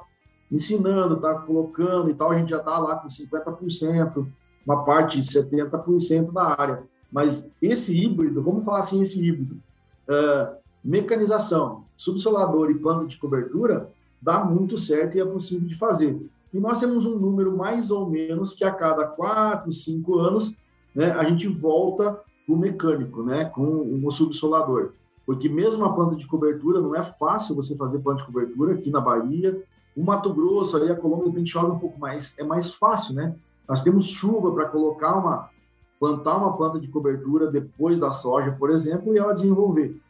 ensinando, está colocando e tal, a gente já está lá com 50%, uma parte de 70% da área. Mas esse híbrido, vamos falar assim, esse híbrido, uh, mecanização, subsolador e plano de cobertura, dá muito certo e é possível de fazer. E nós temos um número mais ou menos que a cada quatro, cinco anos, né, a gente volta o mecânico, né, com o subsolador. Porque mesmo a planta de cobertura, não é fácil você fazer planta de cobertura aqui na Bahia. O Mato Grosso, ali a Colômbia, repente chove um pouco mais, é mais fácil, né? Nós temos chuva para colocar uma, plantar uma planta de cobertura depois da soja, por exemplo, e ela desenvolver.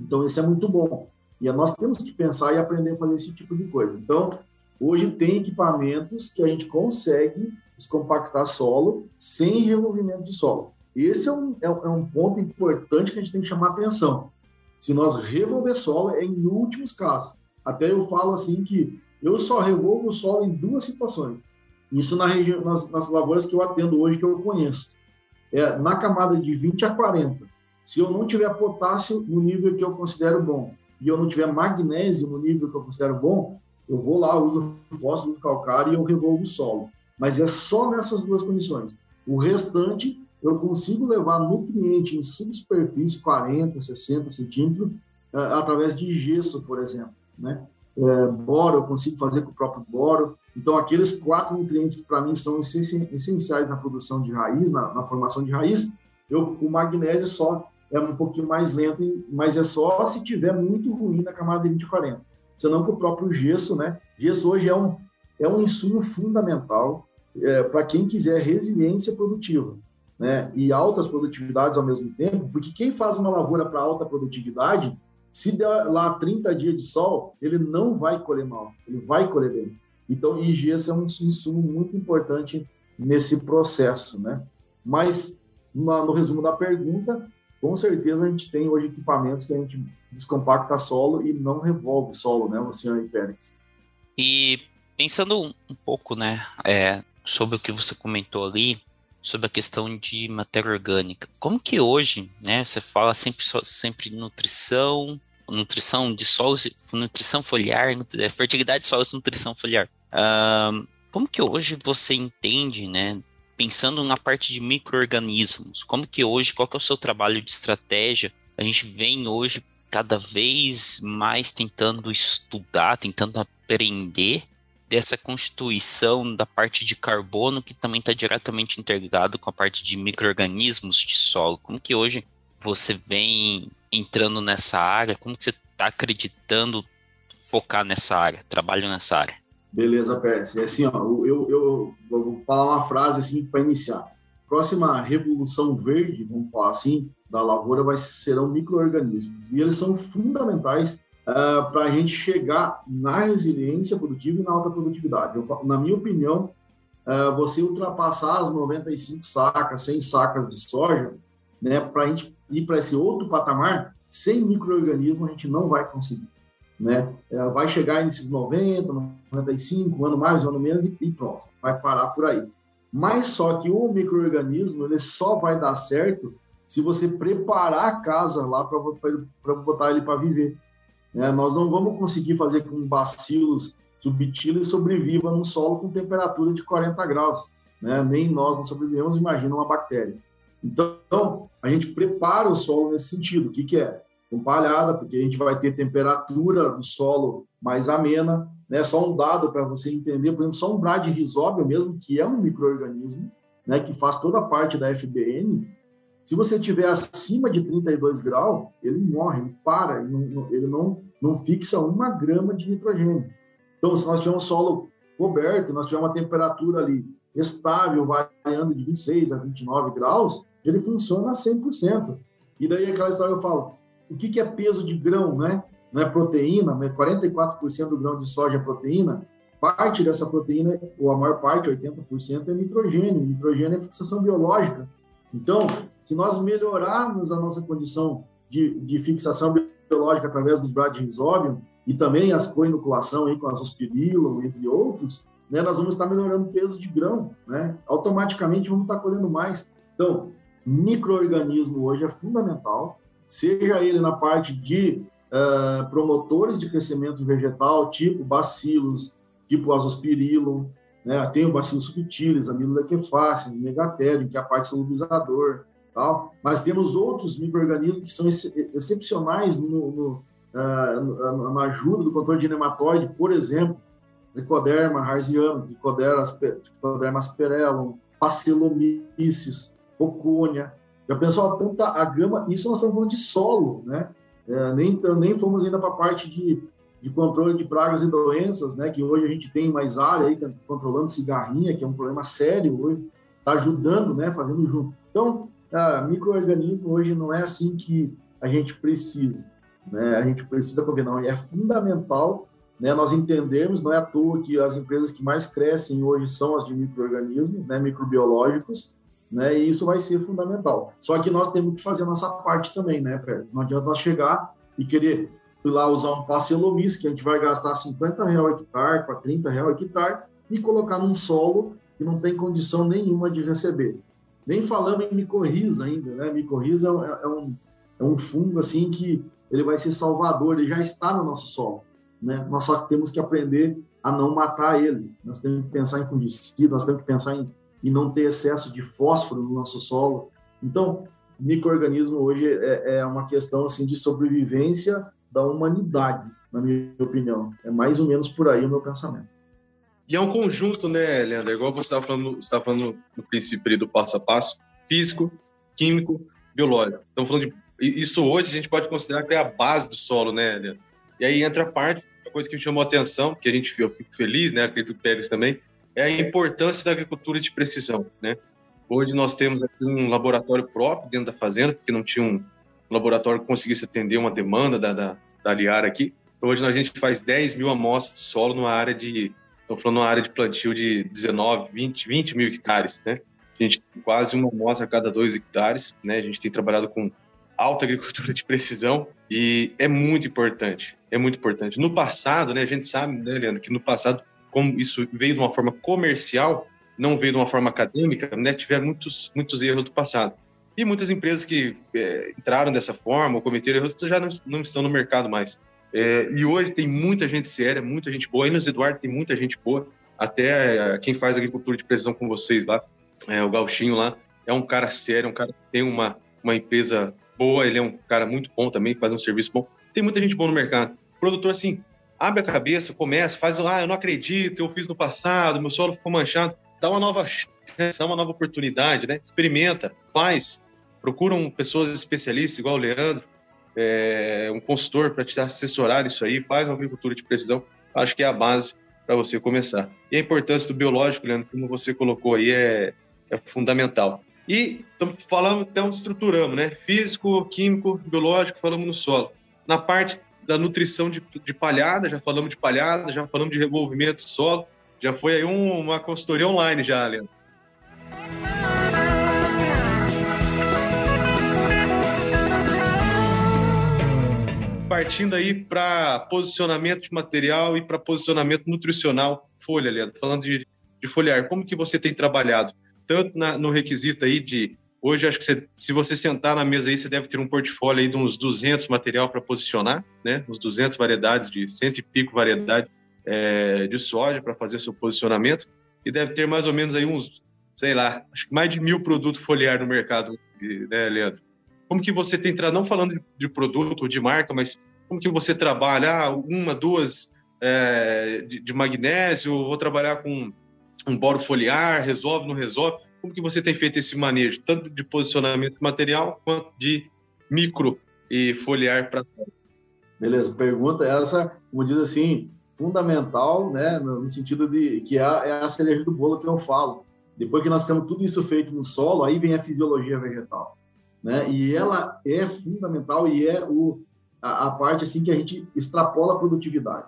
Então, isso é muito bom. E nós temos que pensar e aprender a fazer esse tipo de coisa. Então, hoje tem equipamentos que a gente consegue descompactar solo sem removimento de solo. Esse é um, é, é um ponto importante que a gente tem que chamar atenção. Se nós revolver solo, é em últimos casos. Até eu falo assim que eu só revolvo o solo em duas situações. Isso na região, nas, nas lavouras que eu atendo hoje, que eu conheço. É na camada de 20 a 40. Se eu não tiver potássio no nível que eu considero bom e eu não tiver magnésio no nível que eu considero bom, eu vou lá, uso fósforo, calcário e eu revolvo o solo. Mas é só nessas duas condições. O restante, eu consigo levar nutriente em subsuperfície, 40, 60 centímetros, é, através de gesso, por exemplo. Né? É, boro, eu consigo fazer com o próprio boro. Então, aqueles quatro nutrientes que para mim são essenciais na produção de raiz, na, na formação de raiz, eu, o magnésio só é um pouquinho mais lento, mas é só se tiver muito ruim na camada de 20 e 40. Senão que o próprio gesso, né? Gesso hoje é um, é um insumo fundamental é, para quem quiser resiliência produtiva, né? E altas produtividades ao mesmo tempo, porque quem faz uma lavoura para alta produtividade Se der lá 30 dias de sol, ele não vai colher mal, ele vai colher bem. Então, IGS é um insumo muito importante nesse processo, né? Mas, no resumo da pergunta, com certeza a gente tem hoje equipamentos que a gente descompacta solo e não revolve solo, né, Luciano e Pérez? E pensando um pouco, né, é, sobre o que você comentou ali, sobre a questão de matéria orgânica. Como que hoje, né, você fala sempre, sempre nutrição, nutrição de solos, nutrição foliar, é, fertilidade de solos, nutrição foliar. Uh, como que hoje você entende, né, pensando na parte de micro-organismos, como que hoje, qual que é o seu trabalho de estratégia? A gente vem hoje cada vez mais tentando estudar, tentando aprender dessa constituição da parte de carbono que também está diretamente interligado com a parte de micro-organismos de solo. Como que hoje você vem entrando nessa área? Como que você está acreditando focar nessa área, trabalho nessa área? Beleza, Pérez. Assim, ó, eu, vou falar uma frase assim para iniciar. Próxima revolução verde, vamos falar assim, da lavoura vai serão micro-organismos. E eles são fundamentais uh, ah, para a gente chegar na resiliência produtiva e na alta produtividade. Eu, na minha opinião, uh, você ultrapassar as 95 sacas, 100 sacas de soja, né, para a gente ir para esse outro patamar, sem microorganismo a gente não vai conseguir. Né? Uh, vai chegar nesses 90, 95, um ano mais, um ano menos e, pronto, vai parar por aí. Mas só que o microorganismo ele só vai dar certo se você preparar a casa lá para botar ele para viver. É, nós não vamos conseguir fazer com bacilos subtilis sobreviva no solo com temperatura de 40 graus. Né? Nem nós não sobrevivemos, imagina uma bactéria. Então, a gente prepara o solo nesse sentido. O que, que é? Com palhada, porque a gente vai ter temperatura do solo mais amena. Né? Só um dado para você entender, por exemplo, só um bradyrhizóbio mesmo, que é um microorganismo, né, que faz toda a parte da FBN, se você tiver acima de 32 graus, ele morre, ele para, ele não, ele não, não fixa uma grama de nitrogênio. Então, se nós tivermos solo coberto, nós tivermos uma temperatura ali estável, variando de 26 a 29 graus, ele funciona a 100%. E daí aquela história eu falo, o que, que é peso de grão, né? Não é proteína, né? 44% do grão de soja é proteína. Parte dessa proteína, ou a maior parte, 80%, é nitrogênio. Nitrogênio é fixação biológica. Então, se nós melhorarmos a nossa condição de, de fixação biológica através dos bradyrhizobium e também as co-inoculação aí com as ospirillum, entre outros, né, nós vamos estar melhorando o peso de grão, né? Automaticamente vamos estar colhendo mais. Então, microorganismo hoje é fundamental, seja ele na parte de uh, promotores de crescimento vegetal, tipo bacilos, tipo azospirillum, né? Tem o bacillus subtilis, amilolequefaces, megatério, que é a parte solubilizador, tal. Mas temos outros micro-organismos que são ex excepcionais no, no, uh, na ajuda do controle de nematóide, por exemplo, Trichoderma harziano, Trichoderma asperellum, Pacilomices, Ocônia. Já pensou a tanta a gama? Isso nós estamos falando de solo, né? É, nem, nem fomos ainda para a parte de, de controle de pragas e doenças, né? Que hoje a gente tem mais área aí, controlando cigarrinha, que é um problema sério hoje, está ajudando, né? Fazendo junto. Então, microorganismo hoje não é assim que a gente precisa, né? A gente precisa porque não, é fundamental, né? Nós entendemos, não é à toa que as empresas que mais crescem hoje são as de microorganismos, né? Microbiológicos, né? E isso vai ser fundamental. Só que nós temos que fazer a nossa parte também, né, Fred? Não adianta nós chegar e querer ir lá usar um parcelomis que a gente vai gastar 50 reais hectare para 30 reais hectare e colocar num solo que não tem condição nenhuma de receber. Nem falando em micorriza ainda, né? Micorriza é, é, um, é um fungo assim que ele vai ser salvador, ele já está no nosso solo, né? Nós só temos que aprender a não matar ele. Nós temos que pensar em fungicida, nós temos que pensar em, em não ter excesso de fósforo no nosso solo. Então, microorganismo hoje é, é uma questão assim de sobrevivência da humanidade, na minha opinião. É mais ou menos por aí o meu pensamento. E é um conjunto, né, Leandro? Igual você estava falando, você falando no princípio do passo a passo, físico, químico, biológico. Então, falando de isso hoje a gente pode considerar que é a base do solo, né, Leandro? E aí entra a parte, a coisa que me chamou a atenção, que a gente eu fico feliz, né, acredito que Pérez também, é a importância da agricultura de precisão, né? Hoje nós temos aqui um laboratório próprio dentro da fazenda, porque não tinha um, laboratório que conseguisse atender uma demanda da, da, da Liara aqui. Então, hoje a gente faz 10 mil amostras de solo numa área de, estou falando numa área de plantio de 19, 20, 20 mil hectares, né? A gente tem quase uma amostra a cada dois hectares, né? A gente tem trabalhado com alta agricultura de precisão e é muito importante, é muito importante. No passado, né, a gente sabe, né, Leandro, que no passado, como isso veio de uma forma comercial, não veio de uma forma acadêmica, né, tiveram muitos, muitos erros do passado. E muitas empresas que é, entraram dessa forma ou cometeram erros já não, não estão no mercado mais. É, e hoje tem muita gente séria, muita gente boa. Aí Eduardo tem muita gente boa. Até é, quem faz agricultura de precisão com vocês lá, é, o Gauchinho lá, é um cara sério, um cara que tem uma, uma empresa boa, ele é um cara muito bom também, faz um serviço bom. Tem muita gente boa no mercado. Produtor, assim, abre a cabeça, começa, faz, ah, eu não acredito, eu fiz no passado, meu solo ficou manchado. Dá uma nova chance, dá uma nova oportunidade, né? Experimenta, faz. Procura pessoas especialistas, igual o Leandro, é, um consultor para te assessorar isso aí, faz uma agricultura de precisão. Acho que é a base para você começar. E a importância do biológico, Leandro, como você colocou aí, é, é fundamental. E estamos falando, então estruturamos, né? Físico, químico, biológico, falamos no solo. Na parte da nutrição de, de palhada, já falamos de palhada, já falamos de revolvimento de solo, já foi aí um, uma consultoria online já, Leandro. Partindo aí para posicionamento de material e para posicionamento nutricional, folha, Leandro, falando de, de folhar, como que você tem trabalhado? tanto na, no requisito aí de Hoje, acho que você, se você sentar na mesa aí, você deve ter um portfólio aí de uns 200 material para posicionar, né? Uns 200 variedades, de cento e pico variedade é, de soja para fazer seu posicionamento. E deve ter mais ou menos aí uns, sei lá, acho que mais de mil produtos foliar no mercado, né, Leandro? Como que você tem, não falando de produto ou de marca, mas como que você trabalha? Ah, uma, duas é, de, de magnésio, vou trabalhar com um boro foliar, resolve, não resolve? Como que você tem feito esse manejo, tanto de posicionamento material quanto de micro e foliar para Beleza, pergunta essa, como diz assim, fundamental, né, no sentido de que é, é a cereja do bolo que eu falo. Depois que nós temos tudo isso feito no solo, aí vem a fisiologia vegetal, né? E ela é fundamental e é o a, a parte assim que a gente extrapola a produtividade.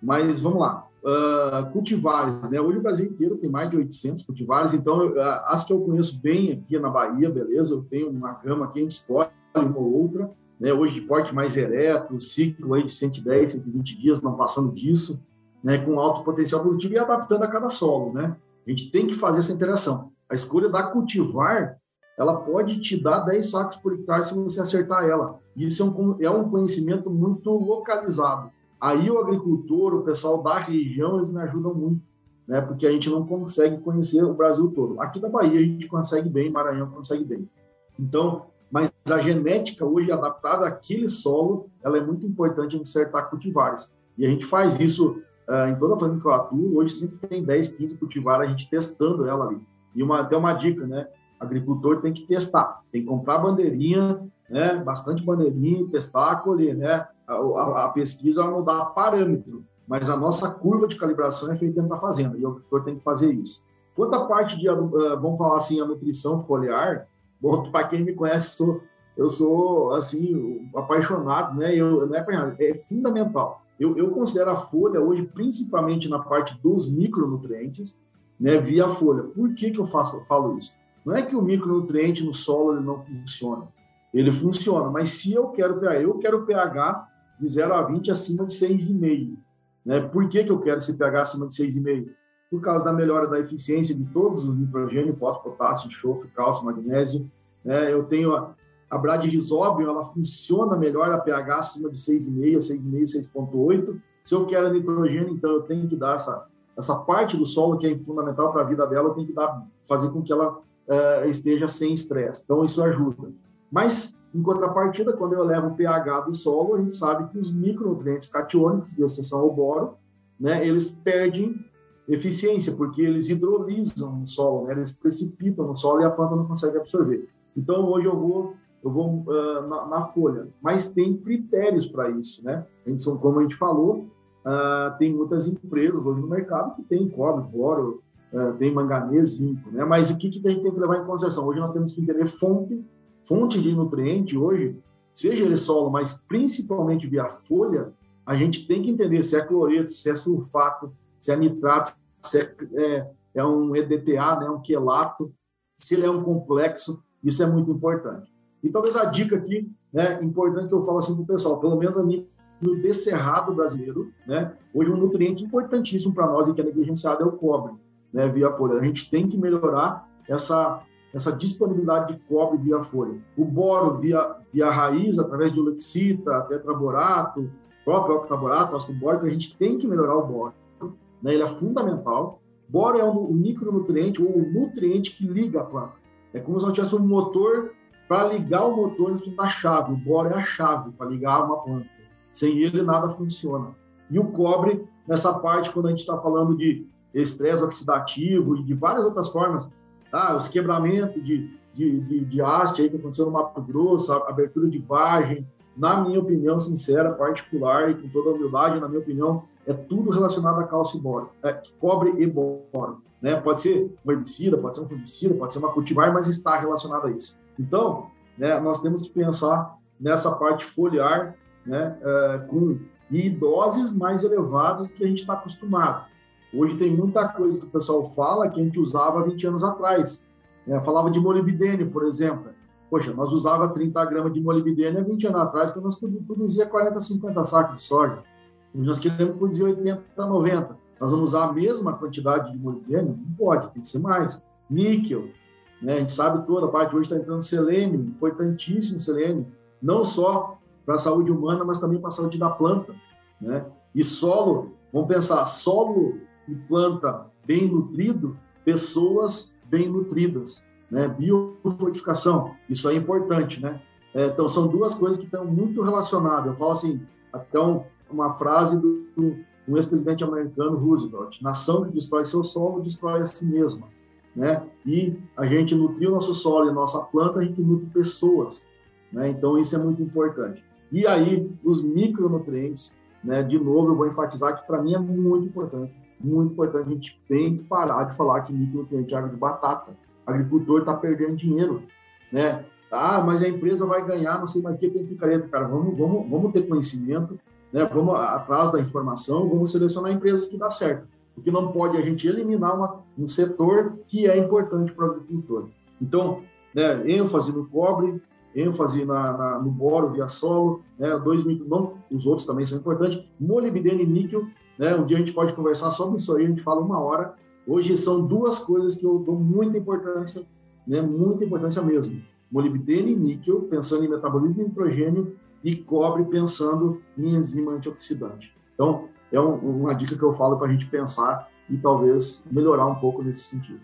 Mas vamos lá, uh, cultivares, né? Hoje o Brasil inteiro tem mais de 800 cultivares, então uh, as que eu conheço bem aqui na Bahia, beleza? Eu tenho uma gama que a gente escolhe uma ou outra, né? Hoje de porte mais ereto, ciclo aí de 110, 120 dias, não passando disso, né? Com alto potencial produtivo e adaptando a cada solo, né? A gente tem que fazer essa interação. A escolha da cultivar, ela pode te dar 10 sacos por hectare se você acertar ela. Isso é um, é um conhecimento muito localizado. Aí o agricultor, o pessoal da região, eles me ajudam muito, né? Porque a gente não consegue conhecer o Brasil todo. Aqui da Bahia a gente consegue bem, Maranhão consegue bem. Então, mas a genética hoje adaptada àquele solo, ela é muito importante em acertar cultivares. E a gente faz isso uh, em toda a fazenda que eu atuo. Hoje sempre tem 10, 15 cultivares, a gente testando ela ali. E uma, até uma dica, né? Agricultor tem que testar, tem que comprar bandeirinha, né? Bastante bandeirinha, testar, colher, né? A, a pesquisa não dá parâmetro, mas a nossa curva de calibração é feita dentro da fazenda, e o agricultor tem que fazer isso. Quanto à parte de, uh, vamos falar assim, a nutrição foliar, bom, para quem me conhece, sou, eu sou, assim, apaixonado, né? Eu, não é apaixonado, é fundamental. Eu, eu considero a folha hoje, principalmente na parte dos micronutrientes, né, via folha. Por que, que eu faço, eu falo isso? Não é que o micronutriente no solo ele não funciona. Ele funciona, mas se eu quero pH, eu quero pH de 0 a 20 acima de 6,5. Né? Por que, que eu quero esse pH acima de 6,5? Por causa da melhora da eficiência de todos os nitrogênio, fósforo, potássio, enxofre, cálcio, magnésio. Né? Eu tenho a, a ela funciona melhor a pH acima de 6,5, 6,5, 6,8. Se eu quero nitrogênio, então eu tenho que dar essa, essa parte do solo que é fundamental para a vida dela, eu tenho que dar, fazer com que ela uh, esteja sem estresse. Então, isso ajuda. Mas em contrapartida, quando eu levo o pH do solo, a gente sabe que os micronutrientes catiônicos, de exceção ao boro, né, eles perdem eficiência, porque eles hidrolisam no solo, né, eles precipitam no solo e a planta não consegue absorver. Então, hoje eu vou, eu vou uh, na, na, folha, mas tem critérios para isso, né? A gente, como a gente falou, uh, tem muitas empresas hoje no mercado que tem cobre, boro, uh, tem manganês, zinco, né? Mas o que, que a gente tem que levar em consideração? Hoje nós temos que entender fonte fonte de nutriente hoje seja ele solo, mas principalmente via folha, a gente tem que entender se é cloreto, se é sulfato, se é nitrato, se é, é, é um EDTA, né, um quelato, se ele é um complexo, isso é muito importante. E talvez a dica aqui, né, importante que eu falo assim para o pessoal, pelo menos a nível do cerrado brasileiro, né, hoje um nutriente importantíssimo para nós e que é negligenciado é o cobre, né, via folha. A gente tem que melhorar essa essa disponibilidade de cobre via folha. O boro via, via raiz, através de ulexita, tetraborato, próprio octaborato, ácido bórico, a gente tem que melhorar o boro. Né? Ele é fundamental. Boro é um, um micronutriente ou um nutriente que liga a planta. É como se nós tivéssemos um motor para ligar o motor dentro da chave. O boro é a chave para ligar uma planta. Sem ele, nada funciona. E o cobre, nessa parte, quando a gente está falando de estresse oxidativo e de várias outras formas, ah, os quebramentos de, de, de, de haste aí que aconteceu no Mato Grosso, a abertura de vagem, na minha opinião sincera, particular e com toda a humildade, na minha opinião, é tudo relacionado a cálcio e boro, é, cobre e boro. Né? Pode ser um herbicida, pode ser um fungicida, pode ser uma cultivar, mas está relacionado a isso. Então, né, nós temos que pensar nessa parte foliar né, é, com e doses mais elevadas do que a gente está acostumado. Hoje tem muita coisa que o pessoal fala que a gente usava 20 anos atrás. É, falava de molibdênio, por exemplo. Poxa, nós usava 30 gramas de molibdênio há 20 anos atrás, quando nós produzia 40, 50 sacos de soja. Hoje nós queremos produzir 80, 90. Nós vamos usar a mesma quantidade de molibdênio? Não pode, tem que ser mais. Níquel, né? a gente sabe toda a parte hoje está entrando selênio, importantíssimo selênio, não só para a saúde humana, mas também para a saúde da planta. Né? E solo, vamos pensar, solo e planta bem nutrido, pessoas bem nutridas, né? Biofortificação, isso é importante, né? É, então, são duas coisas que estão muito relacionadas. Eu falo assim, um, uma frase do, do ex-presidente americano Roosevelt: nação que destrói seu solo, destrói a si mesma. Né? E a gente nutrir o nosso solo e a nossa planta, a gente nutre pessoas. Né? Então, isso é muito importante. E aí, os micronutrientes, né? de novo, eu vou enfatizar que para mim é muito importante muito importante. A gente tem que parar de falar que micronutriente é água de batata. O agricultor está perdendo dinheiro, né? Ah, mas a empresa vai ganhar, não sei mais o que tem picareta. Cara, vamos, vamos, vamos ter conhecimento, né? vamos atrás da informação, vamos selecionar empresas que dá certo. Porque não pode a gente eliminar uma, um setor que é importante para o agricultor. Então, né, ênfase no cobre, ênfase na, na, no boro via solo, né, dois não, os outros também são importantes, molibdênio e níquel né? Um dia a gente pode conversar sobre isso aí, a gente fala uma hora. Hoje são duas coisas que eu dou muita importância, né? muita importância mesmo. Molibdênio e níquel, pensando em metabolismo de nitrogênio, e cobre, pensando em enzima antioxidante. Então, é um, uma dica que eu falo para a gente pensar e talvez melhorar um pouco nesse sentido.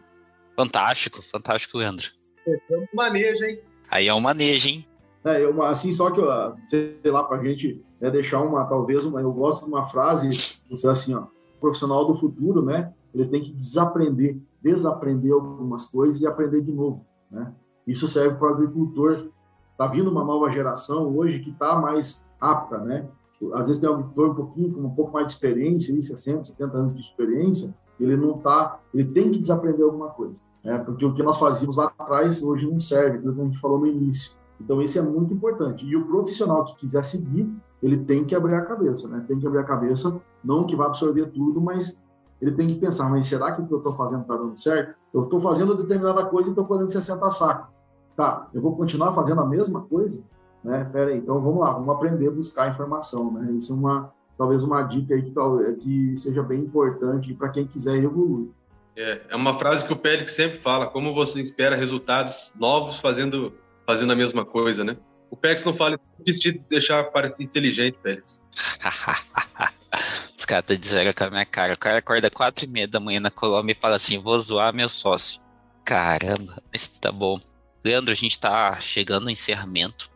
Fantástico, fantástico, Leandro. É um manejo, hein? Aí é um manejo, hein? É, eu, assim, só que, sei lá, para a gente né, deixar uma, talvez, uma, eu gosto de uma frase, você assim, ó, profissional do futuro, né, ele tem que desaprender, desaprender algumas coisas e aprender de novo, né? Isso serve para o agricultor. Está vindo uma nova geração hoje que está mais apta, né? Às vezes tem um agricultor um pouquinho, com um pouco mais de experiência, 60, 70 anos de experiência, ele não está, ele tem que desaprender alguma coisa, né? Porque o que nós fazíamos lá atrás hoje não serve, aquilo que a gente falou no início. Então, isso é muito importante. E o profissional que quiser seguir, ele tem que abrir a cabeça, né? Tem que abrir a cabeça, não que vai absorver tudo, mas ele tem que pensar, mas será que o que eu estou fazendo está dando certo? Eu estou fazendo determinada coisa e estou colhendo 60 sacos. Tá, eu vou continuar fazendo a mesma coisa? Né? Pera aí, então vamos lá, vamos aprender a buscar informação, né? Isso é uma, talvez uma dica aí que, que seja bem importante para quem quiser evoluir. É, é uma frase que o Pélix sempre fala, como você espera resultados novos fazendo fazendo a mesma coisa, né? O Pex não fala isso de deixar parecer inteligente, Pex. Os caras tá dizendo com a minha cara. O cara acorda quatro e meia da manhã na Colômbia e fala assim: vou zoar meu sócio. Caramba, mas tá bom. Leandro, a gente tá chegando no encerramento.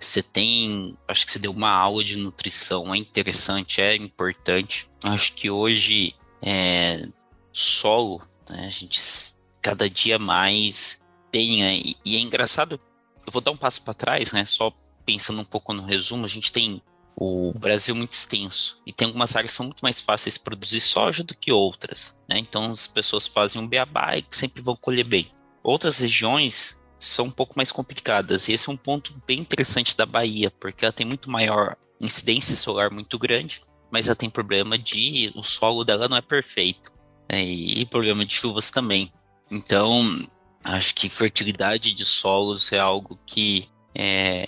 Você tem. Acho que você deu uma aula de nutrição, é interessante, é importante. Acho que hoje é solo, né, a gente cada dia mais tenha. E, e é engraçado eu vou dar um passo para trás, né? Só pensando um pouco no resumo, a gente tem o Brasil muito extenso e tem algumas áreas que são muito mais fáceis de produzir soja do que outras, né? Então as pessoas fazem um beabá e sempre vão colher bem. Outras regiões são um pouco mais complicadas. E esse é um ponto bem interessante da Bahia, porque ela tem muito maior incidência solar muito grande, mas ela tem problema de o solo dela não é perfeito. Né? E problema de chuvas também. Então, acho que fertilidade de solos é algo que, é,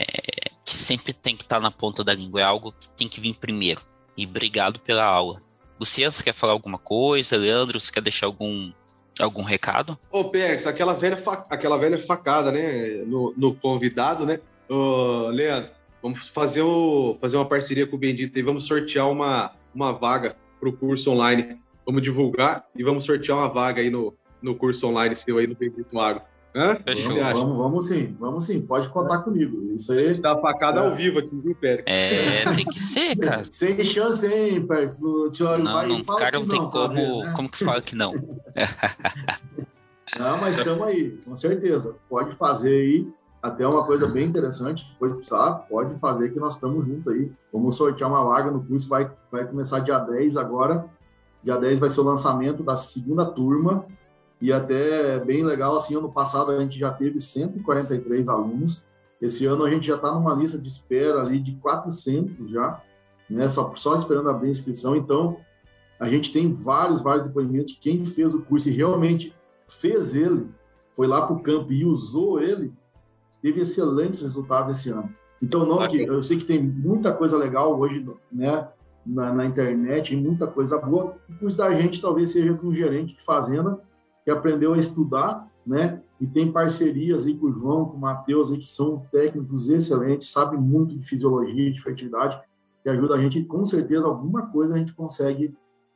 que sempre tem que estar tá na ponta da língua, é algo que tem que vir primeiro. E obrigado pela aula. Luciano, você quer falar alguma coisa? Leandro, você quer deixar algum, algum recado? Ô, Pérez, aquela velha, aquela velha facada, né? No, no convidado, né? Ô, Leandro, vamos fazer, o, fazer uma parceria com o Bendito e vamos sortear uma, uma vaga para o curso online. Vamos divulgar e vamos sortear uma vaga aí no, no curso online seu aí no Bendito Agro. Hã? Vamos, vamos, vamos, sim, vamos sim, pode contar comigo. Isso aí. Dá facada é. ao vivo aqui, viu, Pérez? É, tem que ser, cara. Sem chance, hein, Pérez? O não, vai, não, cara não tem não, como, ver, né? como que fala que não. não, mas estamos aí, com certeza. Pode fazer aí, até uma coisa bem interessante, depois precisar, pode fazer que nós estamos juntos aí. Vamos sortear uma vaga no curso, vai, vai começar dia 10 agora. Dia 10 vai ser o lançamento da segunda turma e até bem legal, assim, ano passado a gente já teve 143 alunos, esse ano a gente já está numa lista de espera ali de 400 já, né, só, só esperando abrir a inscrição, então a gente tem vários, vários depoimentos, quem fez o curso e realmente fez ele, foi lá para o campo e usou ele, teve excelentes resultados esse ano. Então, não que eu sei que tem muita coisa legal hoje, né, na, na internet, muita coisa boa. O curso da gente talvez seja com um gerente de fazenda que aprendeu a estudar, né? E tem parcerias aí com o João, com o Matheus, aí, que são técnicos excelentes, sabem muito de fisiologia, de fertilidade, que ajuda a gente, com certeza, alguma coisa a gente consegue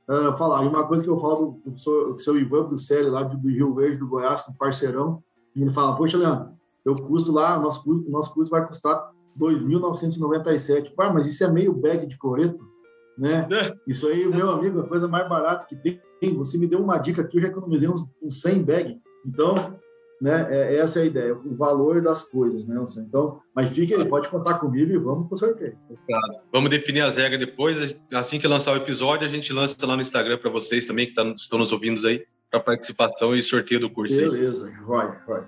uh, falar. E uma coisa que eu falo do, do seu Ivan Bruxelli, lá do, Rio Verde, do Goiás, com parceirão, ele fala, poxa, Leandro, eu custo lá, nosso curso, nosso curso vai custar 2.997. Pá, mas isso é meio bag de coreto, né? É. Isso aí, meu amigo, é a coisa mais barata que tem você me deu uma dica aqui, eu já economizei uns, uns 100 bag. Então, né, é, essa é a ideia, o valor das coisas, né, Então, mas fique aí, pode contar comigo e vamos pro sorteio. Vamos definir as regras depois, assim que lançar o episódio, a gente lança lá no Instagram para vocês também, que tá, estão nos ouvindo aí, para participação e sorteio do curso Beleza, aí. vai, vai.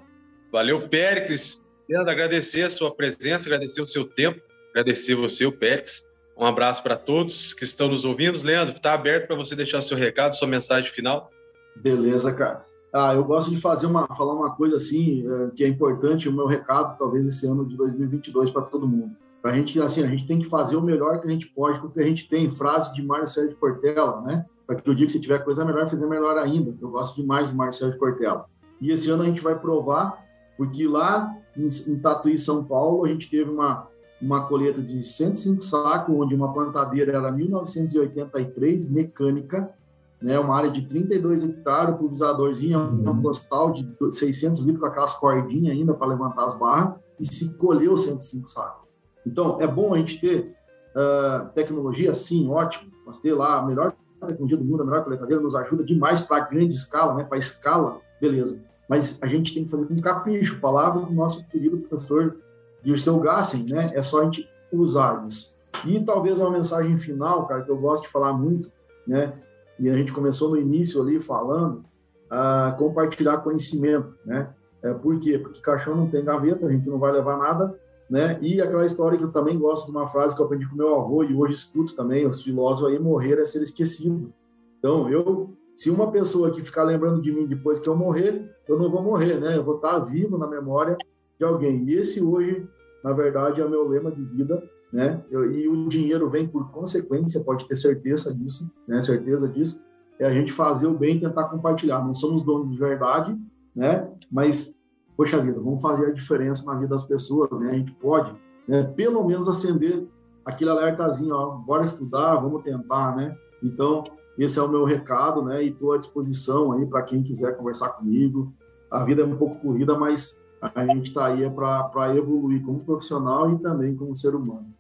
Valeu, Péricles. Quero agradecer a sua presença, agradecer o seu tempo, agradecer você, o Péricles. Um abraço para todos que estão nos ouvindo. Leandro, está aberto para você deixar seu recado, sua mensagem final. Beleza, cara. Ah, eu gosto de fazer uma, falar uma coisa assim é, que é importante, o meu recado, talvez esse ano de 2022 para todo mundo. Para a gente, assim, a gente tem que fazer o melhor que a gente pode com o que a gente tem. Frase de Mário Sérgio Portela, né? Para que eu diga que se tiver coisa melhor, fazer melhor ainda. Eu gosto demais de Mário Sérgio Portela. E esse ano a gente vai provar, porque lá em, em Tatuí, São Paulo, a gente teve uma, uma colheita de 105 sacos, onde uma plantadeira era 1983, mecânica, né, uma área de 32 hectares, o pulverizadorzinho, um postal de 600 litros com aquelas cordinhas ainda para levantar as barras, e se colheu 105 sacos. Então, é bom a gente ter uh, tecnologia? Sim, ótimo. Nós ter lá a melhor tecnologia do mundo, a melhor coletadeira, nos ajuda demais para grande escala, né, para escala, beleza. Mas a gente tem que fazer com capricho. Palavra do nosso querido professor Dirceu Gassen, né? É só a gente usar isso. E talvez uma mensagem final, cara, que eu gosto de falar muito, né? E a gente começou no início ali falando, uh, compartilhar conhecimento, né? É, por quê? Porque caixão não tem gaveta, a gente não vai levar nada, né? E aquela história que eu também gosto de uma frase que eu aprendi com meu avô e hoje escuto também, os filósofos aí, morrer é ser esquecido. Então, eu, se uma pessoa que ficar lembrando de mim depois que eu morrer, eu não vou morrer, né? Eu vou estar vivo na memória de alguém. E esse hoje, na verdade, é o meu lema de vida, né? E o dinheiro vem por consequência, pode ter certeza disso, né? Certeza disso. É a gente fazer o bem e tentar compartilhar. Não somos donos de verdade, né? Mas, poxa vida, vamos fazer a diferença na vida das pessoas, né? A gente pode, né? Pelo menos acender aquele alertazinho, ó, bora estudar, vamos tentar, né? Então, esse é o meu recado, né? E estou à disposição aí para quem quiser conversar comigo. A vida é um pouco corrida, mas a gente está aí é para evoluir como profissional e também como ser humano.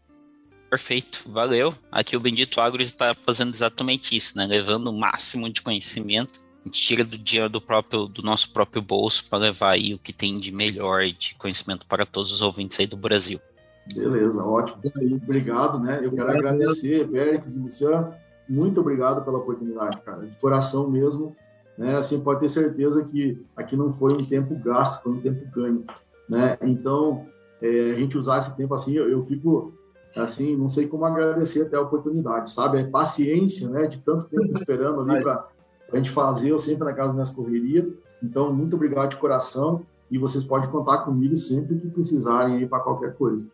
Perfeito, valeu. Aqui o Bendito Agro está fazendo exatamente isso, né? Levando o máximo de conhecimento. A gente tira do dinheiro do, próprio, do nosso próprio bolso para levar aí o que tem de melhor de conhecimento para todos os ouvintes aí do Brasil. Beleza, ótimo. Obrigado, né? Eu quero agradecer, Pérez e Luciano. Muito obrigado pela oportunidade, cara. De coração mesmo. Né? Assim, pode ter certeza que aqui não foi um tempo gasto, foi um tempo ganho. né? Então, é, a gente usar esse tempo assim, eu, eu, fico assim, não sei como agradecer até a oportunidade, sabe? É paciência, né? De tanto tempo esperando ali para a gente fazer, eu sempre na casa minhas correria. Então, muito obrigado de coração e vocês podem contar comigo sempre que precisarem aí para qualquer coisa.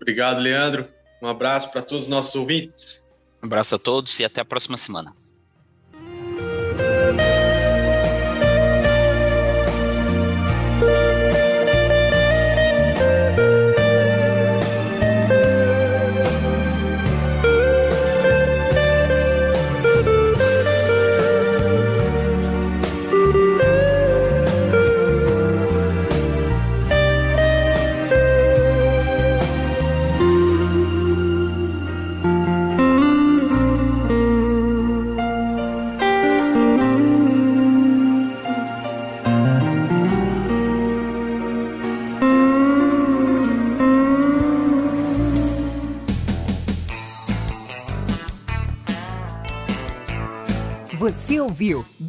Obrigado, Leandro. Um abraço para todos os nossos ouvintes. Um abraço a todos e até a próxima semana.